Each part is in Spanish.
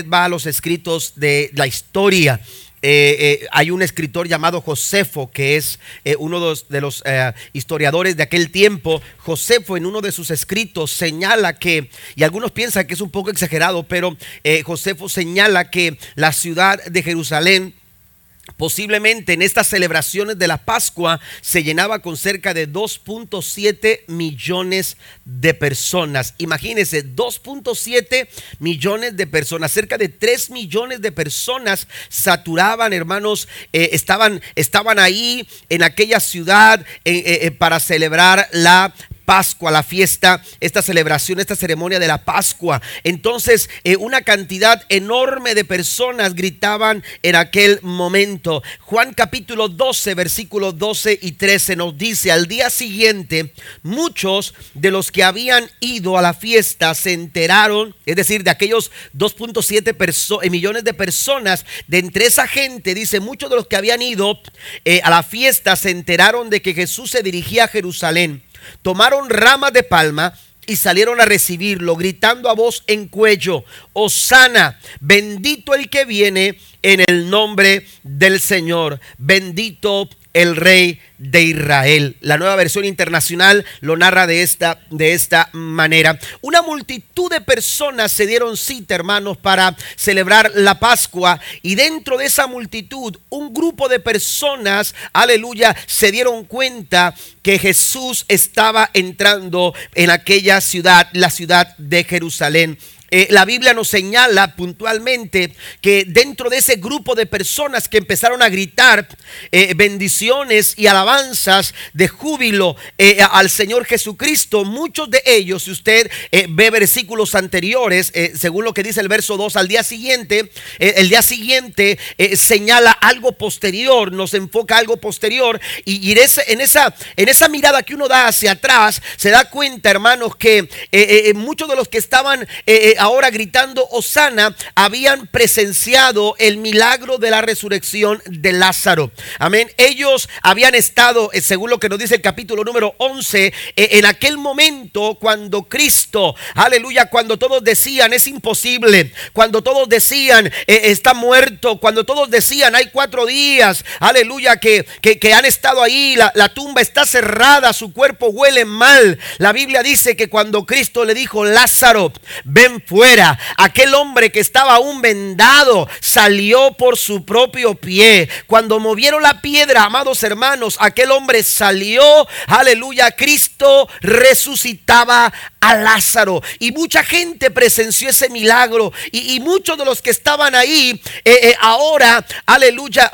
va a los escritos de la historia, eh, eh, hay un escritor llamado Josefo, que es eh, uno de los historiadores de aquel tiempo. Josefo en uno de sus escritos señala que, y algunos piensan que es un poco exagerado, pero Josefo señala que la ciudad de Jerusalén Posiblemente en estas celebraciones de la Pascua se llenaba con cerca de 2.7 millones de personas. Imagínense, 2.7 millones de personas, cerca de 3 millones de personas saturaban, hermanos, eh, estaban, estaban ahí en aquella ciudad eh, eh, para celebrar la Pascua, la fiesta, esta celebración, esta ceremonia de la Pascua. Entonces, eh, una cantidad enorme de personas gritaban en aquel momento. Juan capítulo 12, versículos 12 y 13 nos dice, al día siguiente, muchos de los que habían ido a la fiesta se enteraron, es decir, de aquellos 2.7 eh, millones de personas, de entre esa gente, dice, muchos de los que habían ido eh, a la fiesta se enteraron de que Jesús se dirigía a Jerusalén tomaron ramas de palma y salieron a recibirlo, gritando a voz en cuello, Osana, bendito el que viene en el nombre del Señor, bendito el rey de Israel. La nueva versión internacional lo narra de esta, de esta manera. Una multitud de personas se dieron cita, hermanos, para celebrar la Pascua. Y dentro de esa multitud, un grupo de personas, aleluya, se dieron cuenta que Jesús estaba entrando en aquella ciudad, la ciudad de Jerusalén. Eh, la Biblia nos señala puntualmente que dentro de ese grupo de personas que empezaron a gritar eh, bendiciones y alabanzas de júbilo eh, al Señor Jesucristo, muchos de ellos, si usted ve versículos anteriores, según lo que dice el verso 2, al día siguiente, el día siguiente señala algo posterior, nos enfoca algo posterior y, en, esa, en esa mirada que uno da hacia atrás, se da cuenta, hermanos, que muchos de los que estaban ahora gritando Osana, habían presenciado el milagro de la resurrección de Lázaro. Amén. Ellos habían estado, eh, según lo que nos dice el capítulo número 11, eh, en aquel momento cuando Cristo, aleluya, cuando todos decían es imposible, cuando todos decían eh, está muerto, cuando todos decían hay cuatro días, aleluya, que, que, han estado ahí, la, la tumba está cerrada, su cuerpo huele mal. La Biblia dice que cuando Cristo le dijo, Lázaro, ven fuera. Aquel hombre que estaba aún vendado salió por su propio pie. Cuando movieron la piedra, amados hermanos, aquel hombre salió. Aleluya. Cristo resucitaba a Lázaro. Y mucha gente presenció ese milagro. Y, muchos de los que estaban ahí eh, eh, ahora, aleluya,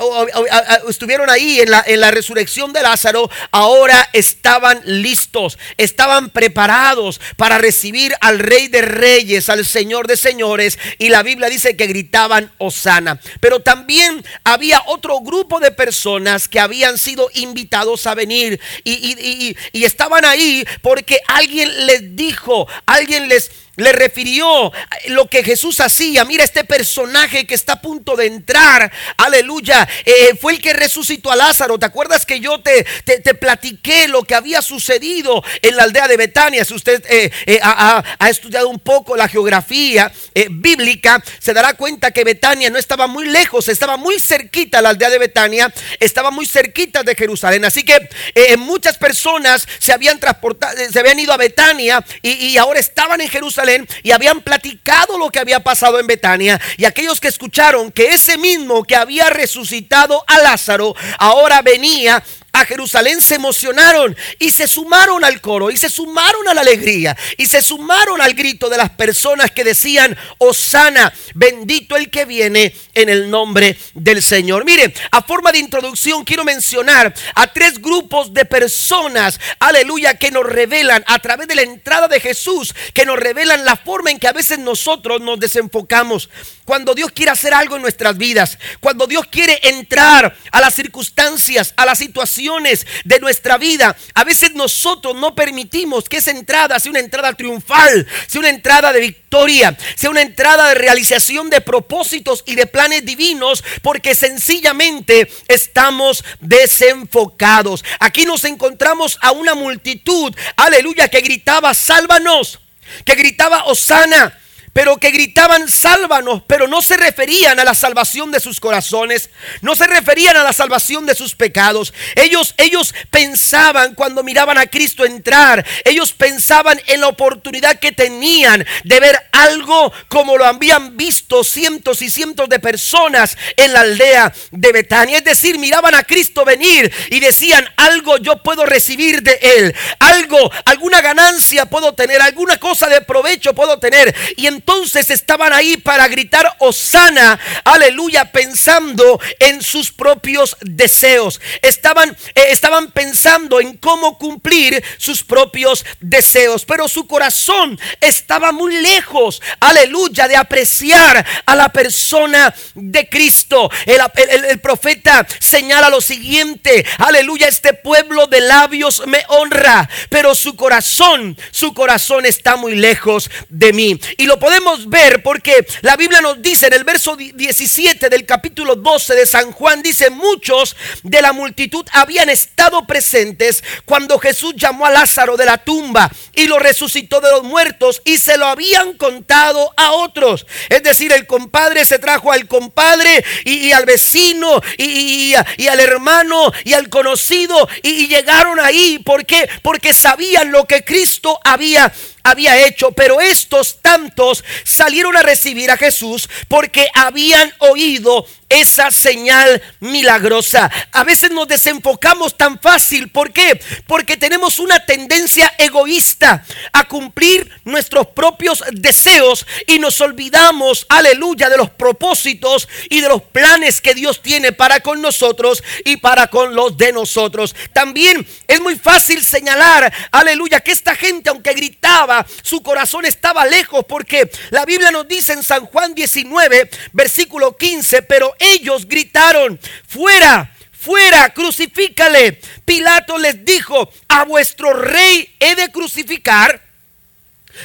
estuvieron ahí en la, en la resurrección de Lázaro, ahora estaban listos, estaban preparados para recibir al Rey de Reyes, al Señor de Señores. Y la Biblia dice que gritaban Osana. Pero también había otro grupo de personas que habían sido invitados a venir. y, y estaban ahí porque alguien les dijo alguien les le refirió lo que Jesús hacía. Mira este personaje que está a punto de entrar. Aleluya. Eh, fue el que resucitó a Lázaro. ¿Te acuerdas que yo te, te, platiqué lo que había sucedido en la aldea de Betania? Si usted eh, eh, ha, estudiado un poco la geografía bíblica, se dará cuenta que Betania no estaba muy lejos, estaba muy cerquita la aldea de Betania, estaba muy cerquita de Jerusalén. Así que muchas personas se habían transportado, se habían ido a Betania y ahora estaban en Jerusalén y habían platicado lo que había pasado en Betania. Y aquellos que escucharon que ese mismo que había resucitado a Lázaro ahora venía a Jerusalén se emocionaron y se sumaron al coro y se sumaron a la alegría y se sumaron al grito de las personas que decían, Osana, bendito el que viene en el nombre del Señor. Mire, a forma de introducción quiero mencionar a tres grupos de personas, aleluya, que nos revelan a través de la entrada de Jesús, que nos revelan la forma en que a veces nosotros nos desenfocamos. Cuando Dios quiere hacer algo en nuestras vidas, cuando Dios quiere entrar a las circunstancias, a las situaciones, de nuestra vida, a veces nosotros no permitimos que esa entrada sea una entrada triunfal, sea una entrada de victoria, sea una entrada de realización de propósitos y de planes divinos, porque sencillamente estamos desenfocados. Aquí nos encontramos a una multitud, aleluya, que gritaba, sálvanos, que gritaba, Osana pero que gritaban sálvanos, pero no se referían a la salvación de sus corazones, no se referían a la salvación de sus pecados. Ellos ellos pensaban cuando miraban a Cristo entrar, ellos pensaban en la oportunidad que tenían de ver algo como lo habían visto cientos y cientos de personas en la aldea de Betania, es decir, miraban a Cristo venir y decían, algo yo puedo recibir de él, algo, alguna ganancia puedo tener, alguna cosa de provecho puedo tener y entonces estaban ahí para gritar Osana, aleluya, pensando en sus propios deseos. Estaban, eh, estaban pensando en cómo cumplir sus propios deseos, pero su corazón estaba muy lejos, aleluya, de apreciar a la persona de Cristo. El, el profeta señala lo siguiente, aleluya, este pueblo de labios me honra, pero su corazón, su corazón está muy lejos de mí. Y lo podemos ver porque la Biblia nos dice en el verso 17 del capítulo 12 de San Juan, dice, muchos de la multitud habían estado presentes cuando Jesús llamó a Lázaro de la tumba y lo resucitó de los muertos y se lo habían contado a otros. Es decir, el compadre se trajo al compadre y, al vecino y, al hermano y al conocido y, llegaron ahí. ¿Por qué? Porque sabían lo que Cristo había había hecho, pero estos tantos salieron a recibir a Jesús porque habían oído esa señal milagrosa. A veces nos desenfocamos tan fácil. ¿Por qué? Porque tenemos una tendencia egoísta a cumplir nuestros propios deseos y nos olvidamos, aleluya, de los propósitos y de los planes que Dios tiene para con nosotros y para con los de nosotros. También es muy fácil señalar, aleluya, que esta gente, aunque gritaba, su corazón estaba lejos porque la Biblia nos dice en San Juan 19, versículo 15, pero ellos gritaron, fuera, fuera, crucifícale. Pilato les dijo, a vuestro rey he de crucificar.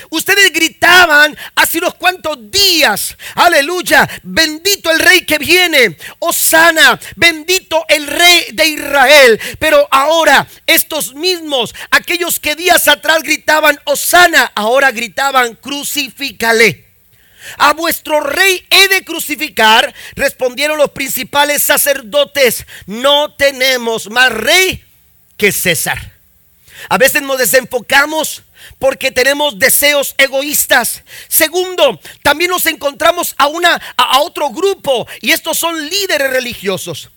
Ustedes gritaban hace unos cuantos días, aleluya, bendito el rey que viene, Osana, bendito el rey de Israel. Pero ahora estos mismos, aquellos que días atrás gritaban Osana, ahora gritaban crucifícale. A vuestro rey he de crucificar, respondieron los principales sacerdotes. No tenemos más rey que César. A veces nos desenfocamos porque tenemos deseos egoístas. Segundo, también nos encontramos a, una, a otro grupo y estos son líderes religiosos.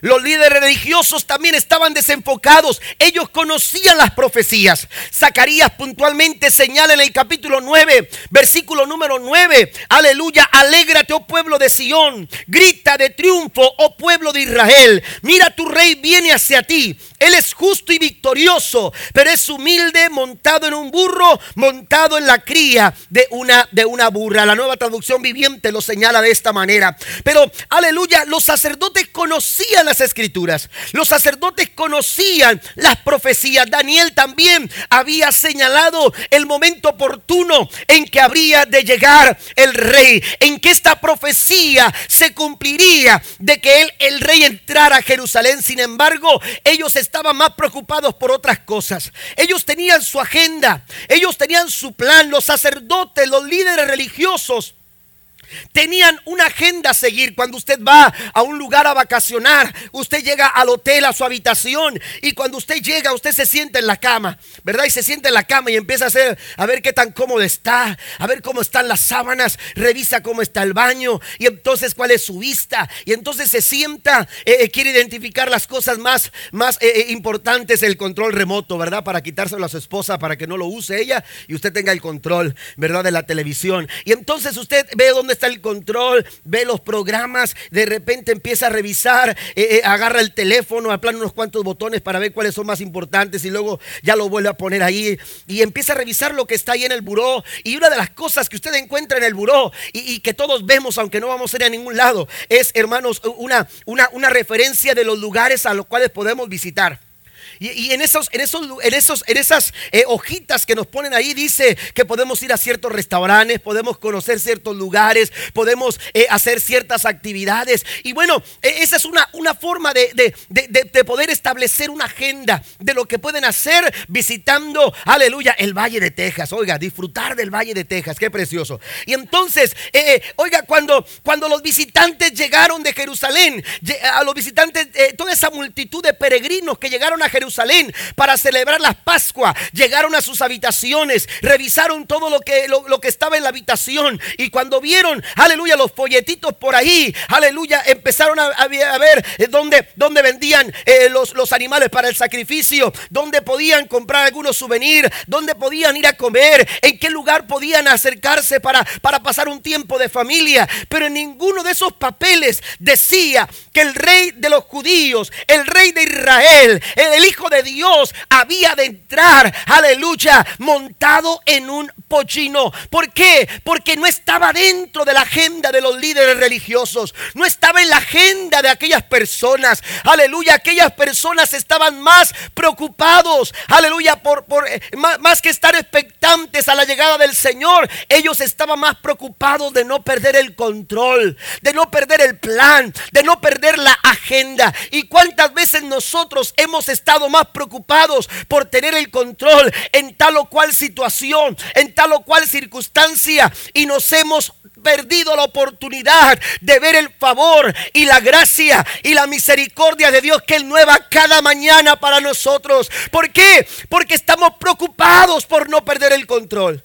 Los líderes religiosos también estaban desenfocados. Ellos conocían las profecías. Zacarías puntualmente señala en el capítulo 9, versículo número 9. Aleluya, alégrate, oh pueblo de Sión. Grita de triunfo, oh pueblo de Israel. Mira, tu rey viene hacia ti. Él es justo y victorioso, pero es humilde, montado en un burro, montado en la cría de una, de una burra. La nueva traducción viviente lo señala de esta manera. Pero, aleluya, los sacerdotes conocían las escrituras. Los sacerdotes conocían las profecías. Daniel también había señalado el momento oportuno en que habría de llegar el rey, en que esta profecía se cumpliría de que él, el rey, entrara a Jerusalén. Sin embargo, ellos estaban más preocupados por otras cosas. Ellos tenían su agenda, ellos tenían su plan, los sacerdotes, los líderes religiosos Tenían una agenda a seguir. Cuando usted va a un lugar a vacacionar, usted llega al hotel, a su habitación, y cuando usted llega, usted se sienta en la cama, ¿verdad? Y se sienta en la cama y empieza a hacer, a ver qué tan cómodo está, a ver cómo están las sábanas, revisa cómo está el baño, y entonces cuál es su vista, y entonces se sienta, eh, eh, quiere identificar las cosas más, más eh, importantes, el control remoto, ¿verdad? Para quitárselo a su esposa, para que no lo use ella, y usted tenga el control, ¿verdad? De la televisión. Y entonces usted ve dónde está el control, ve los programas, de repente empieza a revisar, eh, eh, agarra el teléfono, aplana unos cuantos botones para ver cuáles son más importantes y luego ya lo vuelve a poner ahí y empieza a revisar lo que está ahí en el buró. Y una de las cosas que usted encuentra en el buró y, que todos vemos, aunque no vamos a ir a ningún lado, es, hermanos, una, una, una referencia de los lugares a los cuales podemos visitar. Y, en, esos, en, esos, en, esos, en esas eh, hojitas que nos ponen ahí dice que podemos ir a ciertos restaurantes, podemos conocer ciertos lugares, podemos eh, hacer ciertas actividades. Y bueno, e, esa es una, una forma de, de, poder establecer una agenda de lo que pueden hacer visitando, aleluya, el Valle de Texas. Oiga, disfrutar del Valle de Texas, qué precioso. Y entonces, eh, oiga, cuando, cuando los visitantes llegaron de Jerusalén, a los visitantes, toda esa multitud de peregrinos que llegaron a Jerusalén, Jerusalén para celebrar la Pascua. Llegaron a sus habitaciones, revisaron todo lo que, lo, que estaba en la habitación y cuando vieron, aleluya, los folletitos por ahí, aleluya, empezaron a, ver eh, dónde, dónde vendían eh, los, los animales para el sacrificio, dónde podían comprar algunos souvenirs, dónde podían ir a comer, en qué lugar podían acercarse para, para pasar un tiempo de familia. Pero en ninguno de esos papeles decía que el rey de los judíos, el rey de Israel, el hijo de Dios había de entrar, aleluya, montado en un pochino. ¿Por qué? Porque no estaba dentro de la agenda de los líderes religiosos, no estaba en la agenda de aquellas personas, aleluya, aquellas personas estaban más preocupados, aleluya, por, por eh, más, que estar expectantes a la llegada del Señor, ellos estaban más preocupados de no perder el control, de no perder el plan, de no perder la agenda. ¿Y cuántas veces nosotros hemos estado más preocupados por tener el control en tal o cual situación, en tal o cual circunstancia y nos hemos perdido la oportunidad de ver el favor y la gracia y la misericordia de Dios que es nueva cada mañana para nosotros. ¿Por qué? Porque estamos preocupados por no perder el control.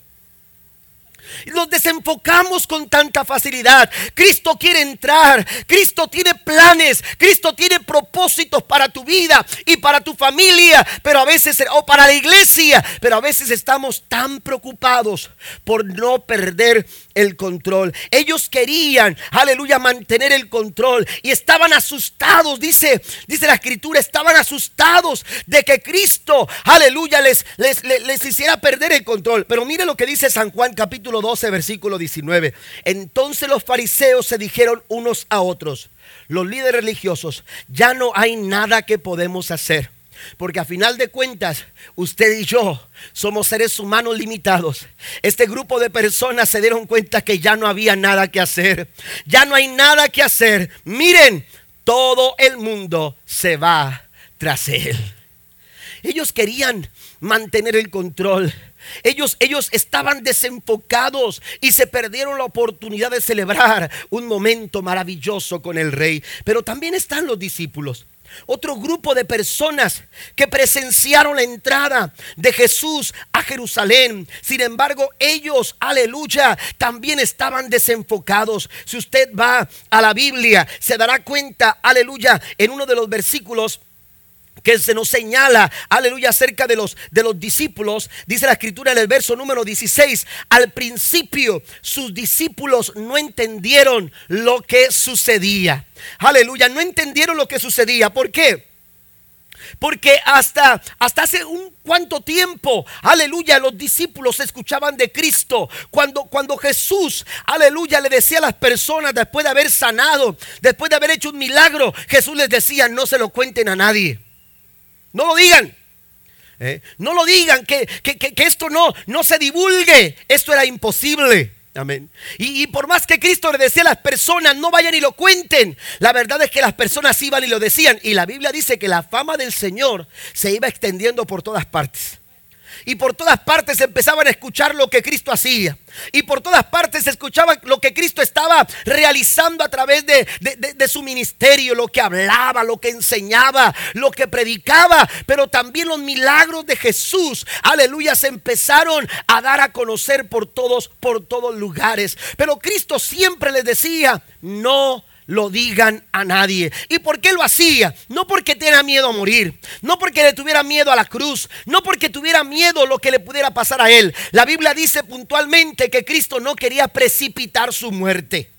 Nos desenfocamos con tanta facilidad. Cristo quiere entrar. Cristo tiene planes. Cristo tiene propósitos para tu vida y para tu familia. Pero a veces, o para la iglesia. Pero a veces estamos tan preocupados por no perder el control. Ellos querían, aleluya, mantener el control. Y estaban asustados. Dice, dice la escritura, estaban asustados de que Cristo, aleluya, les, les, les, les hiciera perder el control. Pero mire lo que dice San Juan capítulo 12, versículo 19. Entonces los fariseos se dijeron unos a otros, los líderes religiosos, ya no hay nada que podemos hacer. Porque a final de cuentas, usted y yo somos seres humanos limitados. Este grupo de personas se dieron cuenta que ya no había nada que hacer. Ya no hay nada que hacer. Miren, todo el mundo se va tras él. Ellos querían mantener el control. Ellos, ellos estaban desenfocados y se perdieron la oportunidad de celebrar un momento maravilloso con el rey. Pero también están los discípulos. Otro grupo de personas que presenciaron la entrada de Jesús a Jerusalén. Sin embargo, ellos, aleluya, también estaban desenfocados. Si usted va a la Biblia, se dará cuenta, aleluya, en uno de los versículos que se nos señala, aleluya, acerca de los, de los discípulos, dice la escritura en el verso número 16, al principio sus discípulos no entendieron lo que sucedía. Aleluya, no entendieron lo que sucedía. ¿Por qué? Porque hasta, hasta hace un cuánto tiempo, aleluya, los discípulos escuchaban de Cristo. Cuando, cuando Jesús, aleluya, le decía a las personas después de haber sanado, después de haber hecho un milagro, Jesús les decía, no se lo cuenten a nadie. No lo digan. ¿eh? No lo digan, que, esto no, no se divulgue. Esto era imposible. Amén. Y, y, por más que Cristo le decía a las personas, no vayan y lo cuenten, la verdad es que las personas iban y lo decían. Y la Biblia dice que la fama del Señor se iba extendiendo por todas partes. Y por todas partes empezaban a escuchar lo que Cristo hacía. Y por todas partes se escuchaba lo que Cristo estaba realizando a través de, de, su ministerio, lo que hablaba, lo que enseñaba, lo que predicaba, pero también los milagros de Jesús, aleluya, se empezaron a dar a conocer por todos, por todos lugares. Pero Cristo siempre les decía, no lo digan a nadie. ¿Y por qué lo hacía? No porque tenía miedo a morir, no porque le tuviera miedo a la cruz, no porque tuviera miedo lo que le pudiera pasar a él. La Biblia dice puntualmente que Cristo no quería precipitar su muerte.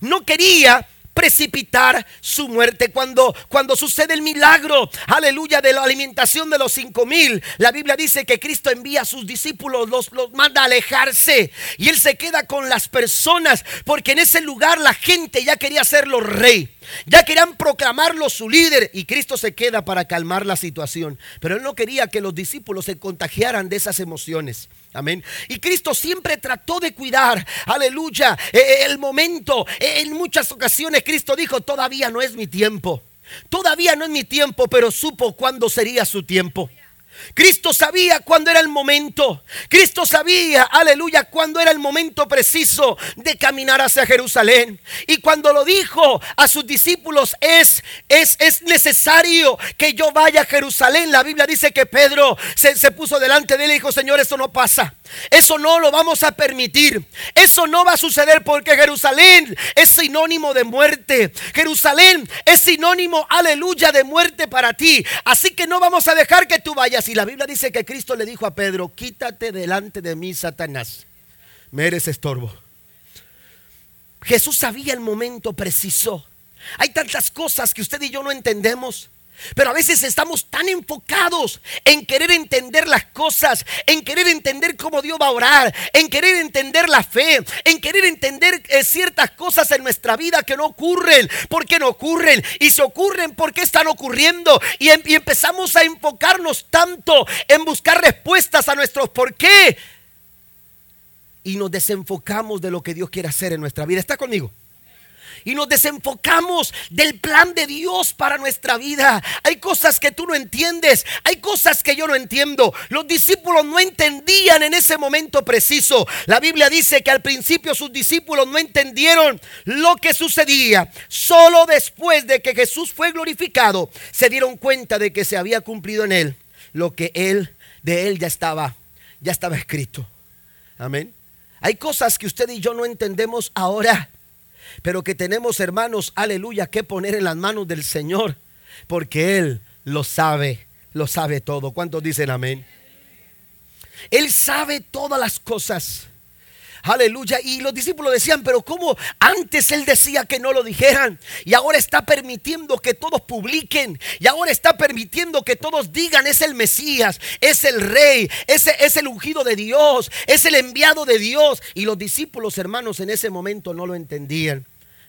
No quería precipitar su muerte. Cuando, cuando sucede el milagro, aleluya, de la alimentación de los cinco mil, la Biblia dice que Cristo envía a sus discípulos, los, los manda a alejarse y Él se queda con las personas porque en ese lugar la gente ya quería hacerlo rey. Ya querían proclamarlo su líder y Cristo se queda para calmar la situación. Pero él no quería que los discípulos se contagiaran de esas emociones. Amén. Y Cristo siempre trató de cuidar, aleluya, eh, eh, el momento. Eh, en muchas ocasiones Cristo dijo, todavía no es mi tiempo. Todavía no es mi tiempo, pero supo cuándo sería su tiempo. Cristo sabía cuándo era el momento. Cristo sabía, aleluya, cuándo era el momento preciso de caminar hacia Jerusalén. Y cuando lo dijo a sus discípulos, es, es, es necesario que yo vaya a Jerusalén. La Biblia dice que Pedro se, se puso delante de él y dijo, Señor, eso no pasa. Eso no lo vamos a permitir. Eso no va a suceder porque Jerusalén es sinónimo de muerte. Jerusalén es sinónimo, aleluya, de muerte para ti. Así que no vamos a dejar que tú vayas. Y la Biblia dice que Cristo le dijo a Pedro, quítate delante de mí, Satanás. Me eres estorbo. Jesús sabía el momento preciso. Hay tantas cosas que usted y yo no entendemos. Pero a veces estamos tan enfocados en querer entender las cosas, en querer entender cómo Dios va a orar, en querer entender la fe, en querer entender eh, ciertas cosas en nuestra vida que no ocurren, ¿por qué no ocurren? Y se ocurren, ¿por qué están ocurriendo? Em, y empezamos a enfocarnos tanto en buscar respuestas a nuestros por qué. Y nos desenfocamos de lo que Dios quiere hacer en nuestra vida. ¿Está conmigo? Y nos desenfocamos del plan de Dios para nuestra vida. Hay cosas que tú no entiendes, hay cosas que yo no entiendo. Los discípulos no entendían en ese momento preciso. La Biblia dice que al principio sus discípulos no entendieron lo que sucedía. Solo después de que Jesús fue glorificado, se dieron cuenta de que se había cumplido en él lo que él de él ya estaba ya estaba escrito. Amén. Hay cosas que usted y yo no entendemos ahora pero que tenemos, hermanos, aleluya, que poner en las manos del Señor, porque Él lo sabe, lo sabe todo. ¿Cuántos dicen amén? Él sabe todas las cosas. Aleluya. Y los discípulos decían, pero ¿cómo antes él decía que no lo dijeran? Y ahora está permitiendo que todos publiquen. Y ahora está permitiendo que todos digan, es el Mesías, es el rey, es, es el ungido de Dios, es el enviado de Dios. Y los discípulos hermanos en ese momento no lo entendían.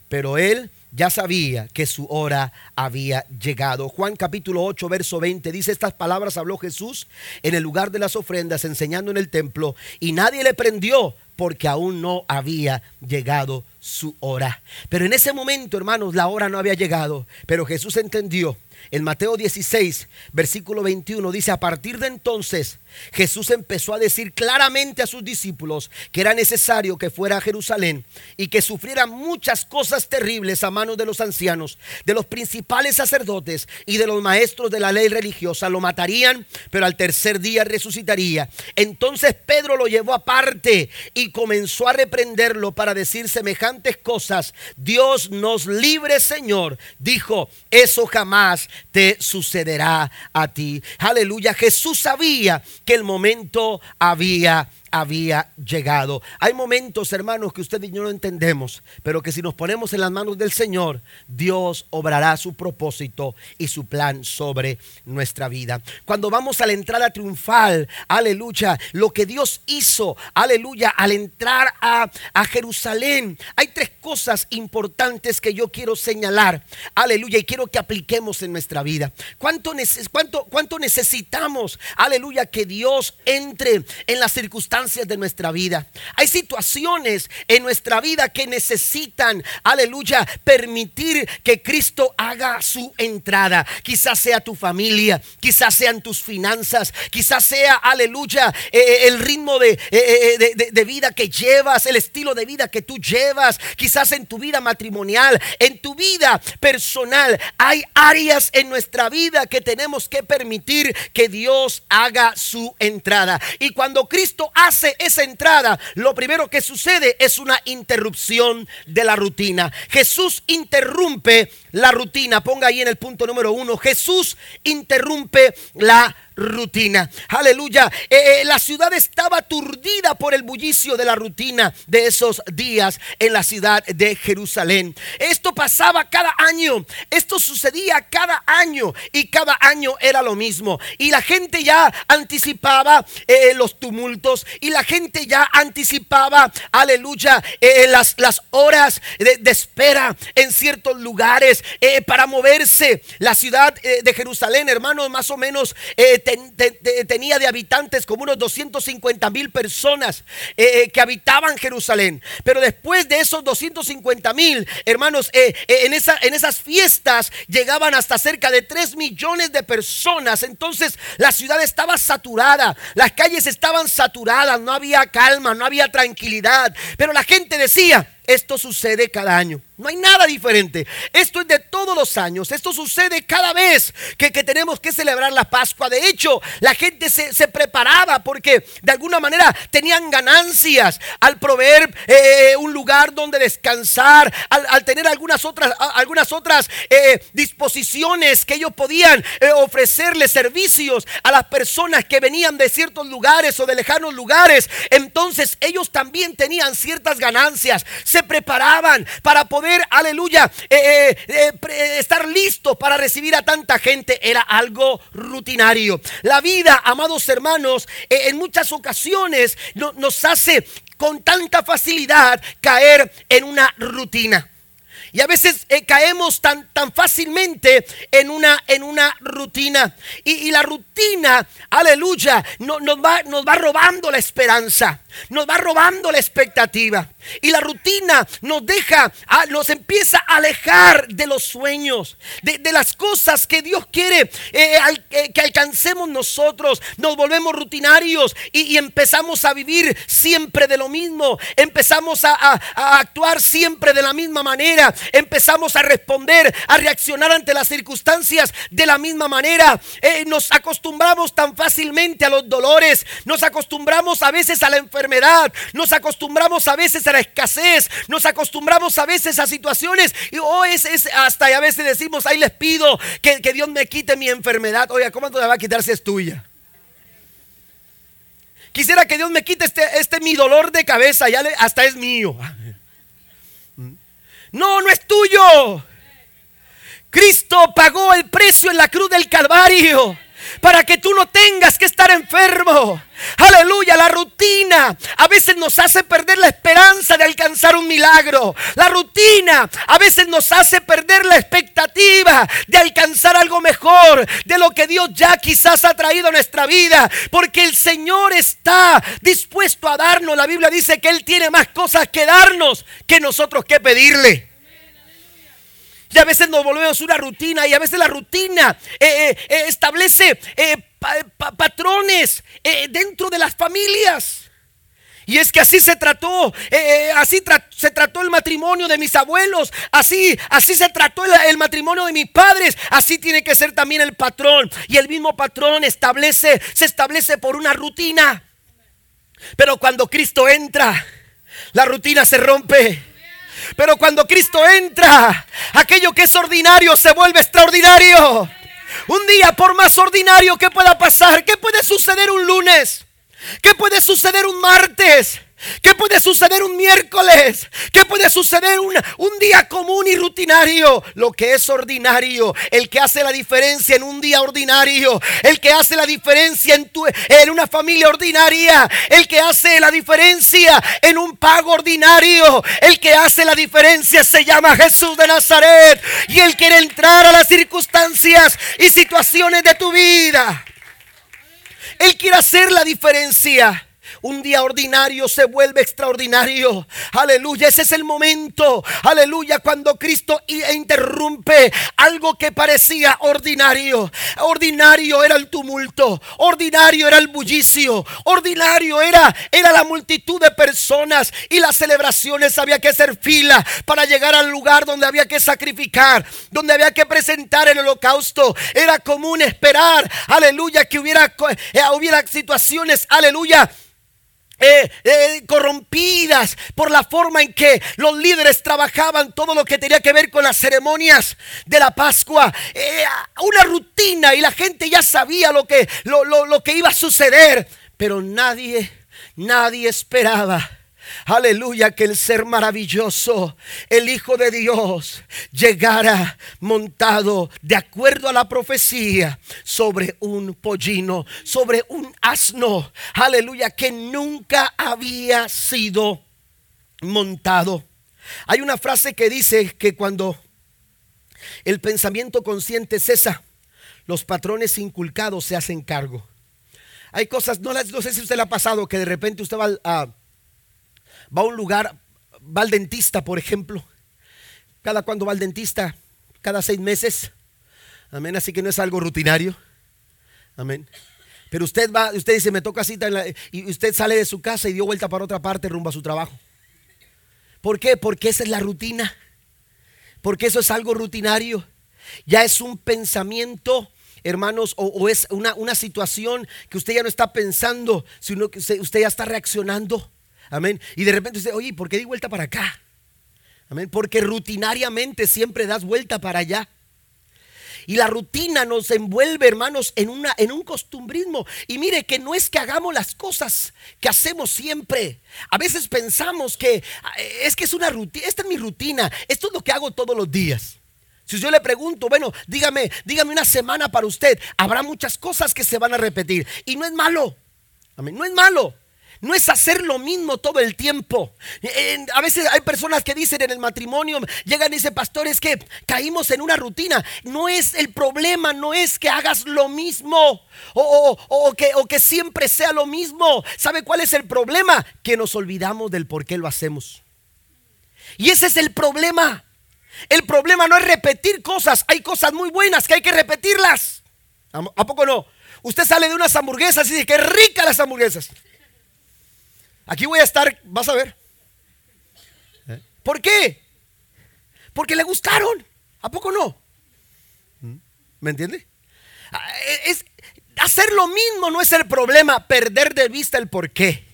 Pero él ya sabía que su hora había llegado. Juan capítulo 8, verso 20 dice, estas palabras habló Jesús en el lugar de las ofrendas, enseñando en el templo, y nadie le prendió porque aún no había llegado su hora. Pero en ese momento, hermanos, la hora no había llegado, pero Jesús entendió en Mateo 16, versículo 21 dice, a partir de entonces Jesús empezó a decir claramente a sus discípulos que era necesario que fuera a Jerusalén y que sufriera muchas cosas terribles a manos de los ancianos, de los principales sacerdotes y de los maestros de la ley religiosa. Lo matarían, pero al tercer día resucitaría. Entonces Pedro lo llevó aparte y comenzó a reprenderlo para decir semejantes cosas. Dios nos libre, Señor. Dijo, eso jamás te sucederá a ti. Aleluya. Jesús sabía que el momento había había llegado. Hay momentos, hermanos, que usted y yo no entendemos, pero que si nos ponemos en las manos del Señor, Dios obrará su propósito y su plan sobre nuestra vida. Cuando vamos a la entrada triunfal, aleluya, lo que Dios hizo, aleluya, al entrar a, a Jerusalén, hay tres cosas importantes que yo quiero señalar, aleluya, y quiero que apliquemos en nuestra vida. ¿Cuánto, cuánto, cuánto necesitamos, aleluya, que Dios entre en las circunstancias? De nuestra vida. Hay situaciones en nuestra vida que necesitan, aleluya, permitir que Cristo haga su entrada. Quizás sea tu familia, quizás sean tus finanzas, quizás sea, aleluya, eh, eh, el ritmo eh, de, de vida que llevas, el estilo de vida que tú llevas, quizás en tu vida matrimonial, en tu vida personal. Hay áreas en nuestra vida que tenemos que permitir que Dios haga su entrada. Y cuando Cristo hace esa entrada, lo primero que sucede es una interrupción de la rutina. Jesús interrumpe la rutina. Ponga ahí en el punto número uno. Jesús interrumpe la rutina. Aleluya. Eh, eh, la ciudad estaba aturdida por el bullicio de la rutina de esos días en la ciudad de Jerusalén. Esto pasaba cada año. Esto sucedía cada año y cada año era lo mismo. Y la gente ya anticipaba eh, los tumultos y la gente ya anticipaba, aleluya, las, las horas de, espera en ciertos lugares para moverse. La ciudad de Jerusalén, hermanos, más o menos tenía de habitantes como unos 250 mil personas eh, eh, que habitaban Jerusalén. Pero después de esos 250 mil, hermanos, eh, en, en esas fiestas llegaban hasta cerca de 3 millones de personas. Entonces la ciudad estaba saturada, las calles estaban saturadas, no había calma, no había tranquilidad. Pero la gente decía, esto sucede cada año. No hay nada diferente. Esto es de todos los años. Esto sucede cada vez que, tenemos que celebrar la Pascua. De hecho, la gente se, preparaba porque de alguna manera tenían ganancias al proveer eh, un lugar donde descansar, al, tener algunas otras, algunas otras eh, disposiciones que ellos podían eh, ofrecerle servicios a las personas que venían de ciertos lugares o de lejanos lugares. Entonces ellos también tenían ciertas ganancias se preparaban para poder, aleluya, eh, eh, eh, estar listos para recibir a tanta gente. Era algo rutinario. La vida, amados hermanos, en muchas ocasiones nos hace con tanta facilidad caer en una rutina. Y a veces caemos tan, tan fácilmente en una, en una rutina. Y, la rutina, aleluya, nos, va, nos va robando la esperanza nos va robando la expectativa. Y la rutina nos deja, ah, nos empieza a alejar de los sueños, de, las cosas que Dios quiere eh, eh, que alcancemos nosotros. Nos volvemos rutinarios y, empezamos a vivir siempre de lo mismo. Empezamos a, actuar siempre de la misma manera. Empezamos a responder, a reaccionar ante las circunstancias de la misma manera. Eh, nos acostumbramos tan fácilmente a los dolores. Nos acostumbramos a veces a la enfermedad nos acostumbramos a veces a la escasez, nos acostumbramos a veces a situaciones y oh, es, hasta a veces decimos, ahí les pido que, Dios me quite mi enfermedad. Oiga, ¿cómo te va a quitar si es tuya? Quisiera que Dios me quite este, este mi dolor de cabeza, ya hasta es mío. No, no es tuyo. Cristo pagó el precio en la cruz del Calvario para que tú no tengas que estar enfermo. Aleluya, la rutina a veces nos hace perder la esperanza de alcanzar un milagro. La rutina a veces nos hace perder la expectativa de alcanzar algo mejor de lo que Dios ya quizás ha traído a nuestra vida. Porque el Señor está dispuesto a darnos. La Biblia dice que Él tiene más cosas que darnos que nosotros que pedirle. Y a veces nos volvemos una rutina y a veces la rutina eh, eh, eh, establece patrones dentro de las familias. Y es que así se trató, así se trató el matrimonio de mis abuelos, así, así se trató el, matrimonio de mis padres, así tiene que ser también el patrón. Y el mismo patrón establece, se establece por una rutina. Pero cuando Cristo entra, la rutina se rompe. Pero cuando Cristo entra, aquello que es ordinario se vuelve extraordinario. Un día, por más ordinario que pueda pasar, ¿qué puede suceder un lunes? ¿Qué puede suceder un martes? ¿Qué puede suceder un miércoles? ¿Qué puede suceder un, un, día común y rutinario? Lo que es ordinario, el que hace la diferencia en un día ordinario, el que hace la diferencia en, tu, en una familia ordinaria, el que hace la diferencia en un pago ordinario, el que hace la diferencia se llama Jesús de Nazaret y él quiere entrar a las circunstancias y situaciones de tu vida. Él quiere hacer la diferencia. Un día ordinario se vuelve extraordinario. Aleluya, ese es el momento. Aleluya, cuando Cristo interrumpe algo que parecía ordinario. Ordinario era el tumulto, ordinario era el bullicio, ordinario era era la multitud de personas y las celebraciones había que hacer fila para llegar al lugar donde había que sacrificar, donde había que presentar el holocausto. Era común esperar, aleluya, que hubiera, eh, hubiera situaciones, aleluya eh, eh, corrompidas por la forma en que los líderes trabajaban todo lo que tenía que ver con las ceremonias de la Pascua. Eh, una rutina y la gente ya sabía lo que, lo, lo que iba a suceder, pero nadie, nadie esperaba aleluya, que el ser maravilloso, el Hijo de Dios, llegara montado de acuerdo a la profecía sobre un pollino, sobre un asno, aleluya, que nunca había sido montado. Hay una frase que dice que cuando el pensamiento consciente cesa, los patrones inculcados se hacen cargo. Hay cosas, no, sé si usted le ha pasado que de repente usted va a va a un lugar, va al dentista, por ejemplo. Cada cuando va al dentista, cada seis meses. Amén. Así que no es algo rutinario. Amén. Pero usted va, usted dice, me toca cita y usted sale de su casa y dio vuelta para otra parte rumbo a su trabajo. ¿Por qué? Porque esa es la rutina. Porque eso es algo rutinario. Ya es un pensamiento, hermanos, o, es una, una, situación que usted ya no está pensando, sino que usted ya está reaccionando. Amén. Y de repente usted, oye, ¿por qué di vuelta para acá? Amén. Porque rutinariamente siempre das vuelta para allá. Y la rutina nos envuelve, hermanos, en, una, en un costumbrismo. Y mire que no es que hagamos las cosas que hacemos siempre. A veces pensamos que ah, es que es una rutina, esta es mi rutina, esto es lo que hago todos los días. Si yo le pregunto, bueno, dígame, dígame una semana para usted, habrá muchas cosas que se van a repetir. Y no es malo. Amén, no es malo. No es hacer lo mismo todo el tiempo. A veces hay personas que dicen en el matrimonio, llegan y dicen, pastor, es que caímos en una rutina. No es el problema, no es que hagas lo mismo o, que, o que siempre sea lo mismo. ¿Sabe cuál es el problema? Que nos olvidamos del por qué lo hacemos. Y ese es el problema. El problema no es repetir cosas. Hay cosas muy buenas que hay que repetirlas. ¿A poco no? Usted sale de unas hamburguesas y dice, que ricas las hamburguesas. Aquí voy a estar, vas a ver. ¿Eh? ¿Por qué? Porque le gustaron. ¿A poco no? ¿Mm? ¿Me entiende? Ah, es, hacer lo mismo no es el problema, perder de vista el por qué.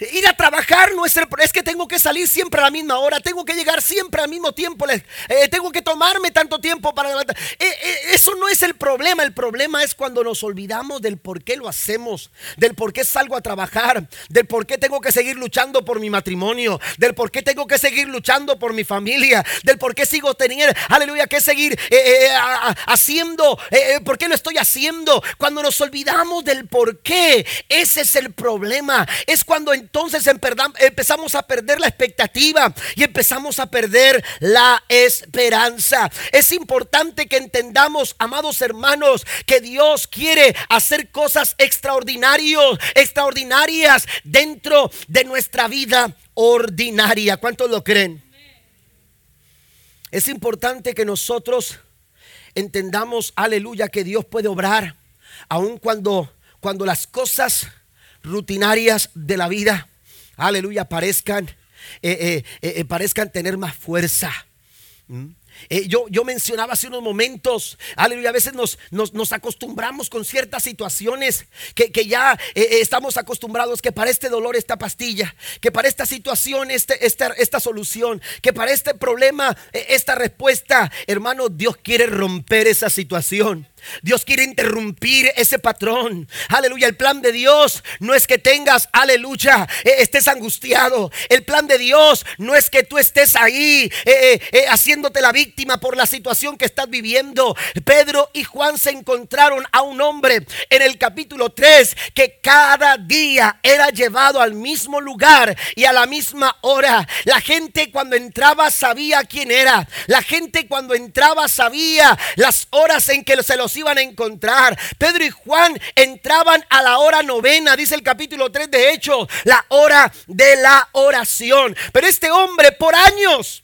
Ir a trabajar no es el es que tengo que salir siempre a la misma hora, tengo que llegar siempre al mismo tiempo, eh, tengo que tomarme tanto tiempo para levantar. Eh, eh, eso no es el problema, el problema es cuando nos olvidamos del por qué lo hacemos, del por qué salgo a trabajar, del por qué tengo que seguir luchando por mi matrimonio, del por qué tengo que seguir luchando por mi familia, del por qué sigo teniendo, aleluya, que seguir haciendo, por qué lo estoy haciendo. Cuando nos olvidamos del por qué, ese es el problema. Es cuando entonces empezamos a perder la expectativa y empezamos a perder la esperanza. Es importante que entendamos, amados hermanos, que Dios quiere hacer cosas extraordinarias, extraordinarias dentro de nuestra vida ordinaria. ¿Cuántos lo creen? Es importante que nosotros entendamos, aleluya, que Dios puede obrar, aun cuando, cuando las cosas rutinarias de la vida, aleluya, parezcan, eh, eh, eh, parezcan tener más fuerza. ¿Mm? yo, yo, mencionaba hace unos momentos, aleluya, a veces nos, nos, acostumbramos con ciertas situaciones que, ya estamos acostumbrados, que para este dolor esta pastilla, que para esta situación este, esta, esta solución, que para este problema esta respuesta, hermano, Dios quiere romper esa situación. Dios quiere interrumpir ese patrón. Aleluya. El plan de Dios no es que tengas, aleluya, eh, estés angustiado. El plan de Dios no es que tú estés ahí eh, eh, haciéndote la víctima por la situación que estás viviendo. Pedro y Juan se encontraron a un hombre en el capítulo 3 que cada día era llevado al mismo lugar y a la misma hora. La gente cuando entraba sabía quién era. La gente cuando entraba sabía las horas en que se iban a encontrar. Pedro y Juan entraban a la hora novena, dice el capítulo 3 de Hechos, la hora de la oración. Pero este hombre por años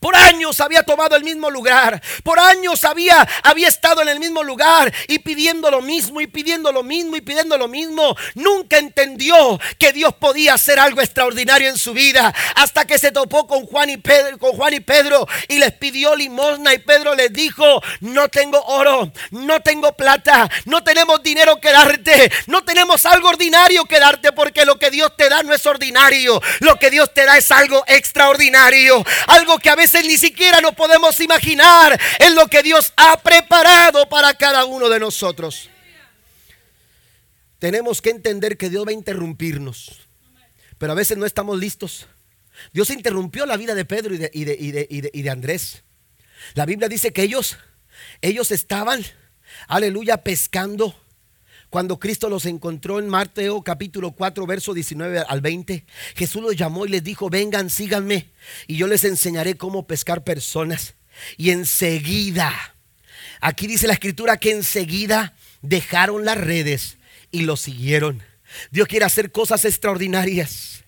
Por años había tomado el mismo lugar. Por años había, había estado en el mismo lugar y pidiendo lo mismo y pidiendo lo mismo y pidiendo lo mismo. Nunca entendió que Dios podía hacer algo extraordinario en su vida hasta que se topó con Juan y Pedro, con Juan y Pedro y les pidió limosna y Pedro les dijo, "No tengo oro, no tengo plata, no tenemos dinero que darte, no tenemos algo ordinario que darte porque lo que Dios te da no es ordinario, lo que Dios te da es algo extraordinario, algo que a veces ni siquiera nos podemos imaginar en lo que Dios ha preparado para cada uno de nosotros. Tenemos que entender que Dios va a interrumpirnos, pero a veces no estamos listos. Dios interrumpió la vida de Pedro y de, y de, y de, y de, y de Andrés. La Biblia dice que ellos, ellos estaban, aleluya, pescando cuando Cristo los encontró en Mateo capítulo 4, verso 19 al 20, Jesús los llamó y les dijo, vengan, síganme, y yo les enseñaré cómo pescar personas. Y enseguida, aquí dice la escritura que enseguida dejaron las redes y lo siguieron. Dios quiere hacer cosas extraordinarias.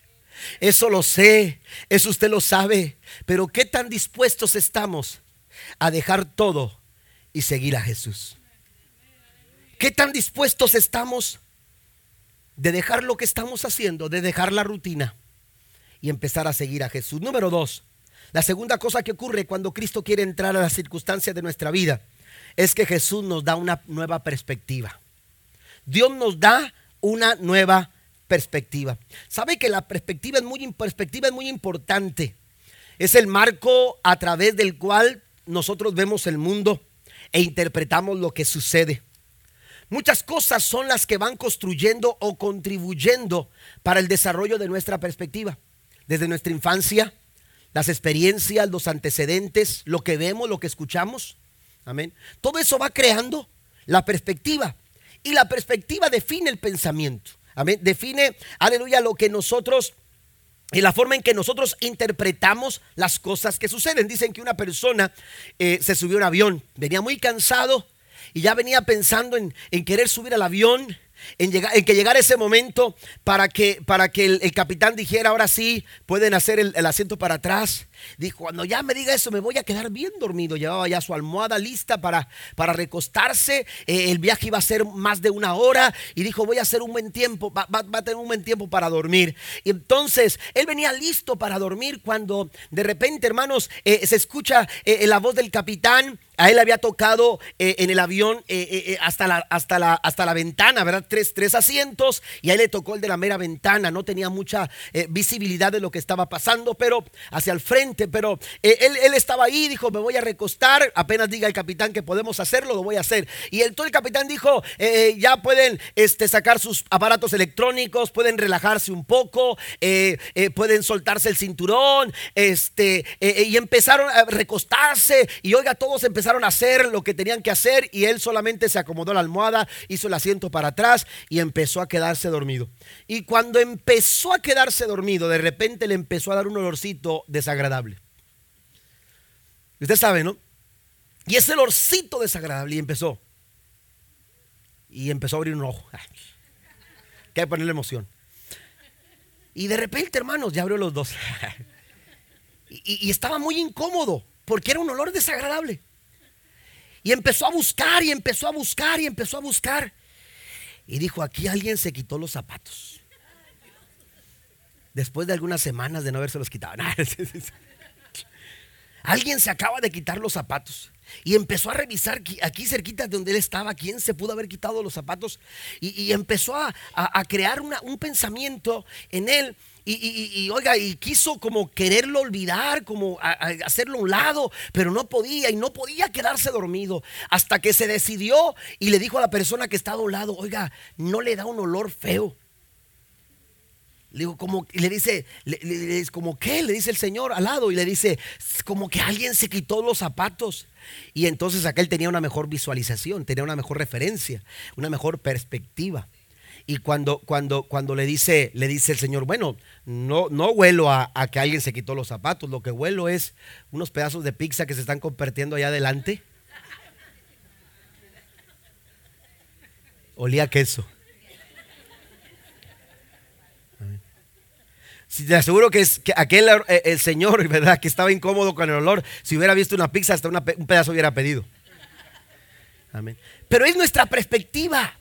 Eso lo sé, eso usted lo sabe, pero ¿qué tan dispuestos estamos a dejar todo y seguir a Jesús? ¿Qué tan dispuestos estamos de dejar lo que estamos haciendo, de dejar la rutina y empezar a seguir a Jesús? Número dos, la segunda cosa que ocurre cuando Cristo quiere entrar a las circunstancias de nuestra vida es que Jesús nos da una nueva perspectiva. Dios nos da una nueva perspectiva. ¿Sabe que la perspectiva es muy, perspectiva es muy importante? Es el marco a través del cual nosotros vemos el mundo e interpretamos lo que sucede. Muchas cosas son las que van construyendo o contribuyendo para el desarrollo de nuestra perspectiva. Desde nuestra infancia, las experiencias, los antecedentes, lo que vemos, lo que escuchamos. Amén. Todo eso va creando la perspectiva. Y la perspectiva define el pensamiento. Amén. Define, aleluya, lo que nosotros y la forma en que nosotros interpretamos las cosas que suceden. Dicen que una persona eh, se subió a un avión, venía muy cansado y ya venía pensando en, querer subir al avión, en, llegar, en, que llegara ese momento para que, para que el, capitán dijera, ahora sí, pueden hacer el, el, asiento para atrás. Dijo, cuando ya me diga eso, me voy a quedar bien dormido. Llevaba ya su almohada lista para, para recostarse. Eh, el viaje iba a ser más de una hora. Y dijo, voy a hacer un buen tiempo, va, va, va, a tener un buen tiempo para dormir. Y entonces, él venía listo para dormir cuando de repente, hermanos, eh, se escucha eh, la voz del capitán a él había tocado eh, en el avión eh, eh, hasta, la, hasta, la, hasta la ventana, ¿verdad? Tres, tres, asientos y a él le tocó el de la mera ventana. No tenía mucha visibilidad de lo que estaba pasando, pero hacia el frente. Pero él, él, estaba ahí, dijo, me voy a recostar. Apenas diga el capitán que podemos hacerlo, lo voy a hacer. Y el, todo el capitán dijo, ya pueden este, sacar sus aparatos electrónicos, pueden relajarse un poco, pueden soltarse el cinturón. Este, y empezaron a recostarse. Y oiga, todos empezaron empezaron a hacer lo que tenían que hacer y él solamente se acomodó la almohada, hizo el asiento para atrás y empezó a quedarse dormido. Y cuando empezó a quedarse dormido, de repente le empezó a dar un olorcito desagradable. Usted sabe, ¿no? Y ese olorcito desagradable y empezó. Y empezó a abrir un ojo. Que hay que ponerle emoción. Y de repente, hermanos, ya abrió los dos. y estaba muy incómodo porque era un olor desagradable. Y empezó a buscar y empezó a buscar y empezó a buscar. Y dijo, aquí alguien se quitó los zapatos. Después de algunas semanas de no haberse los quitado. alguien se acaba de quitar los zapatos. Y empezó a revisar aquí cerquita de donde él estaba, quién se pudo haber quitado los zapatos. Y, empezó a, crear un pensamiento en él y, oiga, y quiso como quererlo olvidar, como hacerlo a un lado, pero no podía y no podía quedarse dormido hasta que se decidió y le dijo a la persona que estaba a un lado, oiga, no le da un olor feo. Le digo, como, y le dice, como qué, le dice el Señor al lado y le dice, como que alguien se quitó los zapatos. Y entonces aquel tenía una mejor visualización, tenía una mejor referencia, una mejor perspectiva. Y cuando, cuando, cuando le, dice, le dice el Señor, bueno, no, no huelo a, que alguien se quitó los zapatos, lo que huelo es unos pedazos de pizza que se están compartiendo allá adelante. Olía queso. Te aseguro que, es, que aquel eh, el señor, ¿verdad? Que estaba incómodo con el olor, si hubiera visto una pizza, hasta un pedazo hubiera pedido. Amén. Pero es nuestra perspectiva.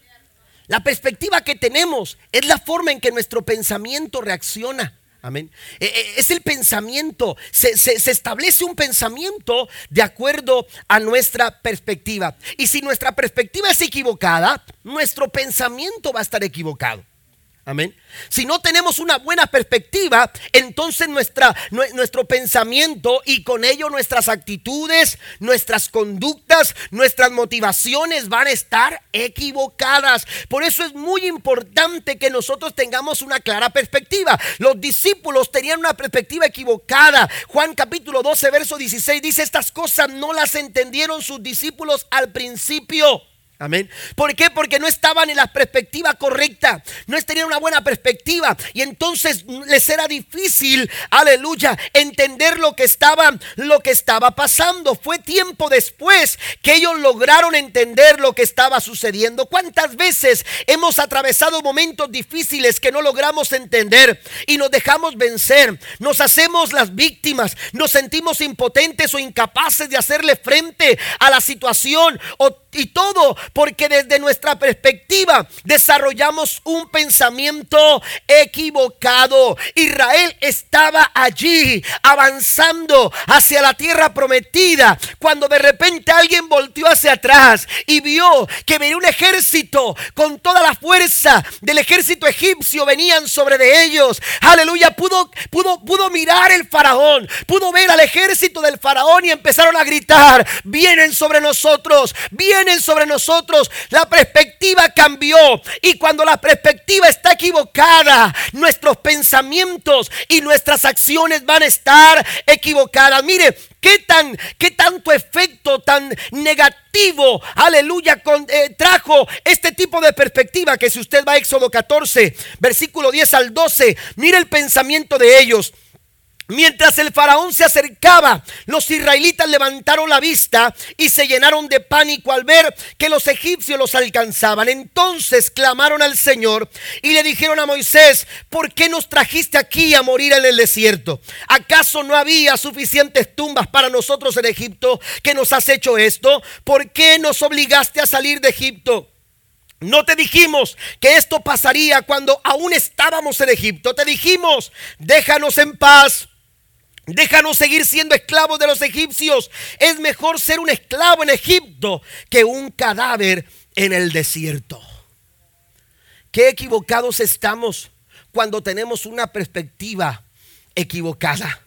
La perspectiva que tenemos es la forma en que nuestro pensamiento reacciona. Amén. E, e, es el pensamiento. Se, se, establece un pensamiento de acuerdo a nuestra perspectiva. Y si nuestra perspectiva es equivocada, nuestro pensamiento va a estar equivocado. Amén. Si no tenemos una buena perspectiva, entonces nuestra, nuestro pensamiento y con ello nuestras actitudes, nuestras conductas, nuestras motivaciones van a estar equivocadas. Por eso es muy importante que nosotros tengamos una clara perspectiva. Los discípulos tenían una perspectiva equivocada. Juan capítulo 12, verso 16 dice, estas cosas no las entendieron sus discípulos al principio. Amén. ¿Por qué? Porque no estaban en la perspectiva correcta. No tenían una buena perspectiva. Y entonces les era difícil, aleluya, entender lo que estaba, lo que estaba pasando. Fue tiempo después que ellos lograron entender lo que estaba sucediendo. ¿Cuántas veces hemos atravesado momentos difíciles que no logramos entender y nos dejamos vencer? Nos hacemos las víctimas, nos sentimos impotentes o incapaces de hacerle frente a la situación o y todo porque desde nuestra perspectiva desarrollamos un pensamiento equivocado. Israel estaba allí avanzando hacia la tierra prometida cuando de repente alguien volteó hacia atrás y vio que venía un ejército con toda la fuerza del ejército egipcio venían sobre de ellos. Aleluya, pudo pudo pudo mirar el faraón, pudo ver al ejército del faraón y empezaron a gritar, vienen sobre nosotros, vienen sobre nosotros. La perspectiva cambió. Y cuando la perspectiva está equivocada, nuestros pensamientos y nuestras acciones van a estar equivocadas. Mire, qué tan, qué tanto efecto tan negativo, aleluya, con, eh, trajo este tipo de perspectiva que si usted va a Éxodo 14, versículo 10 al 12, mire el pensamiento de ellos. Mientras el faraón se acercaba, los israelitas levantaron la vista y se llenaron de pánico al ver que los egipcios los alcanzaban. Entonces clamaron al Señor y le dijeron a Moisés, ¿por qué nos trajiste aquí a morir en el desierto? ¿Acaso no había suficientes tumbas para nosotros en Egipto que nos has hecho esto? ¿Por qué nos obligaste a salir de Egipto? No te dijimos que esto pasaría cuando aún estábamos en Egipto. Te dijimos, déjanos en paz Déjanos seguir siendo esclavos de los egipcios. Es mejor ser un esclavo en Egipto que un cadáver en el desierto. Qué equivocados estamos cuando tenemos una perspectiva equivocada.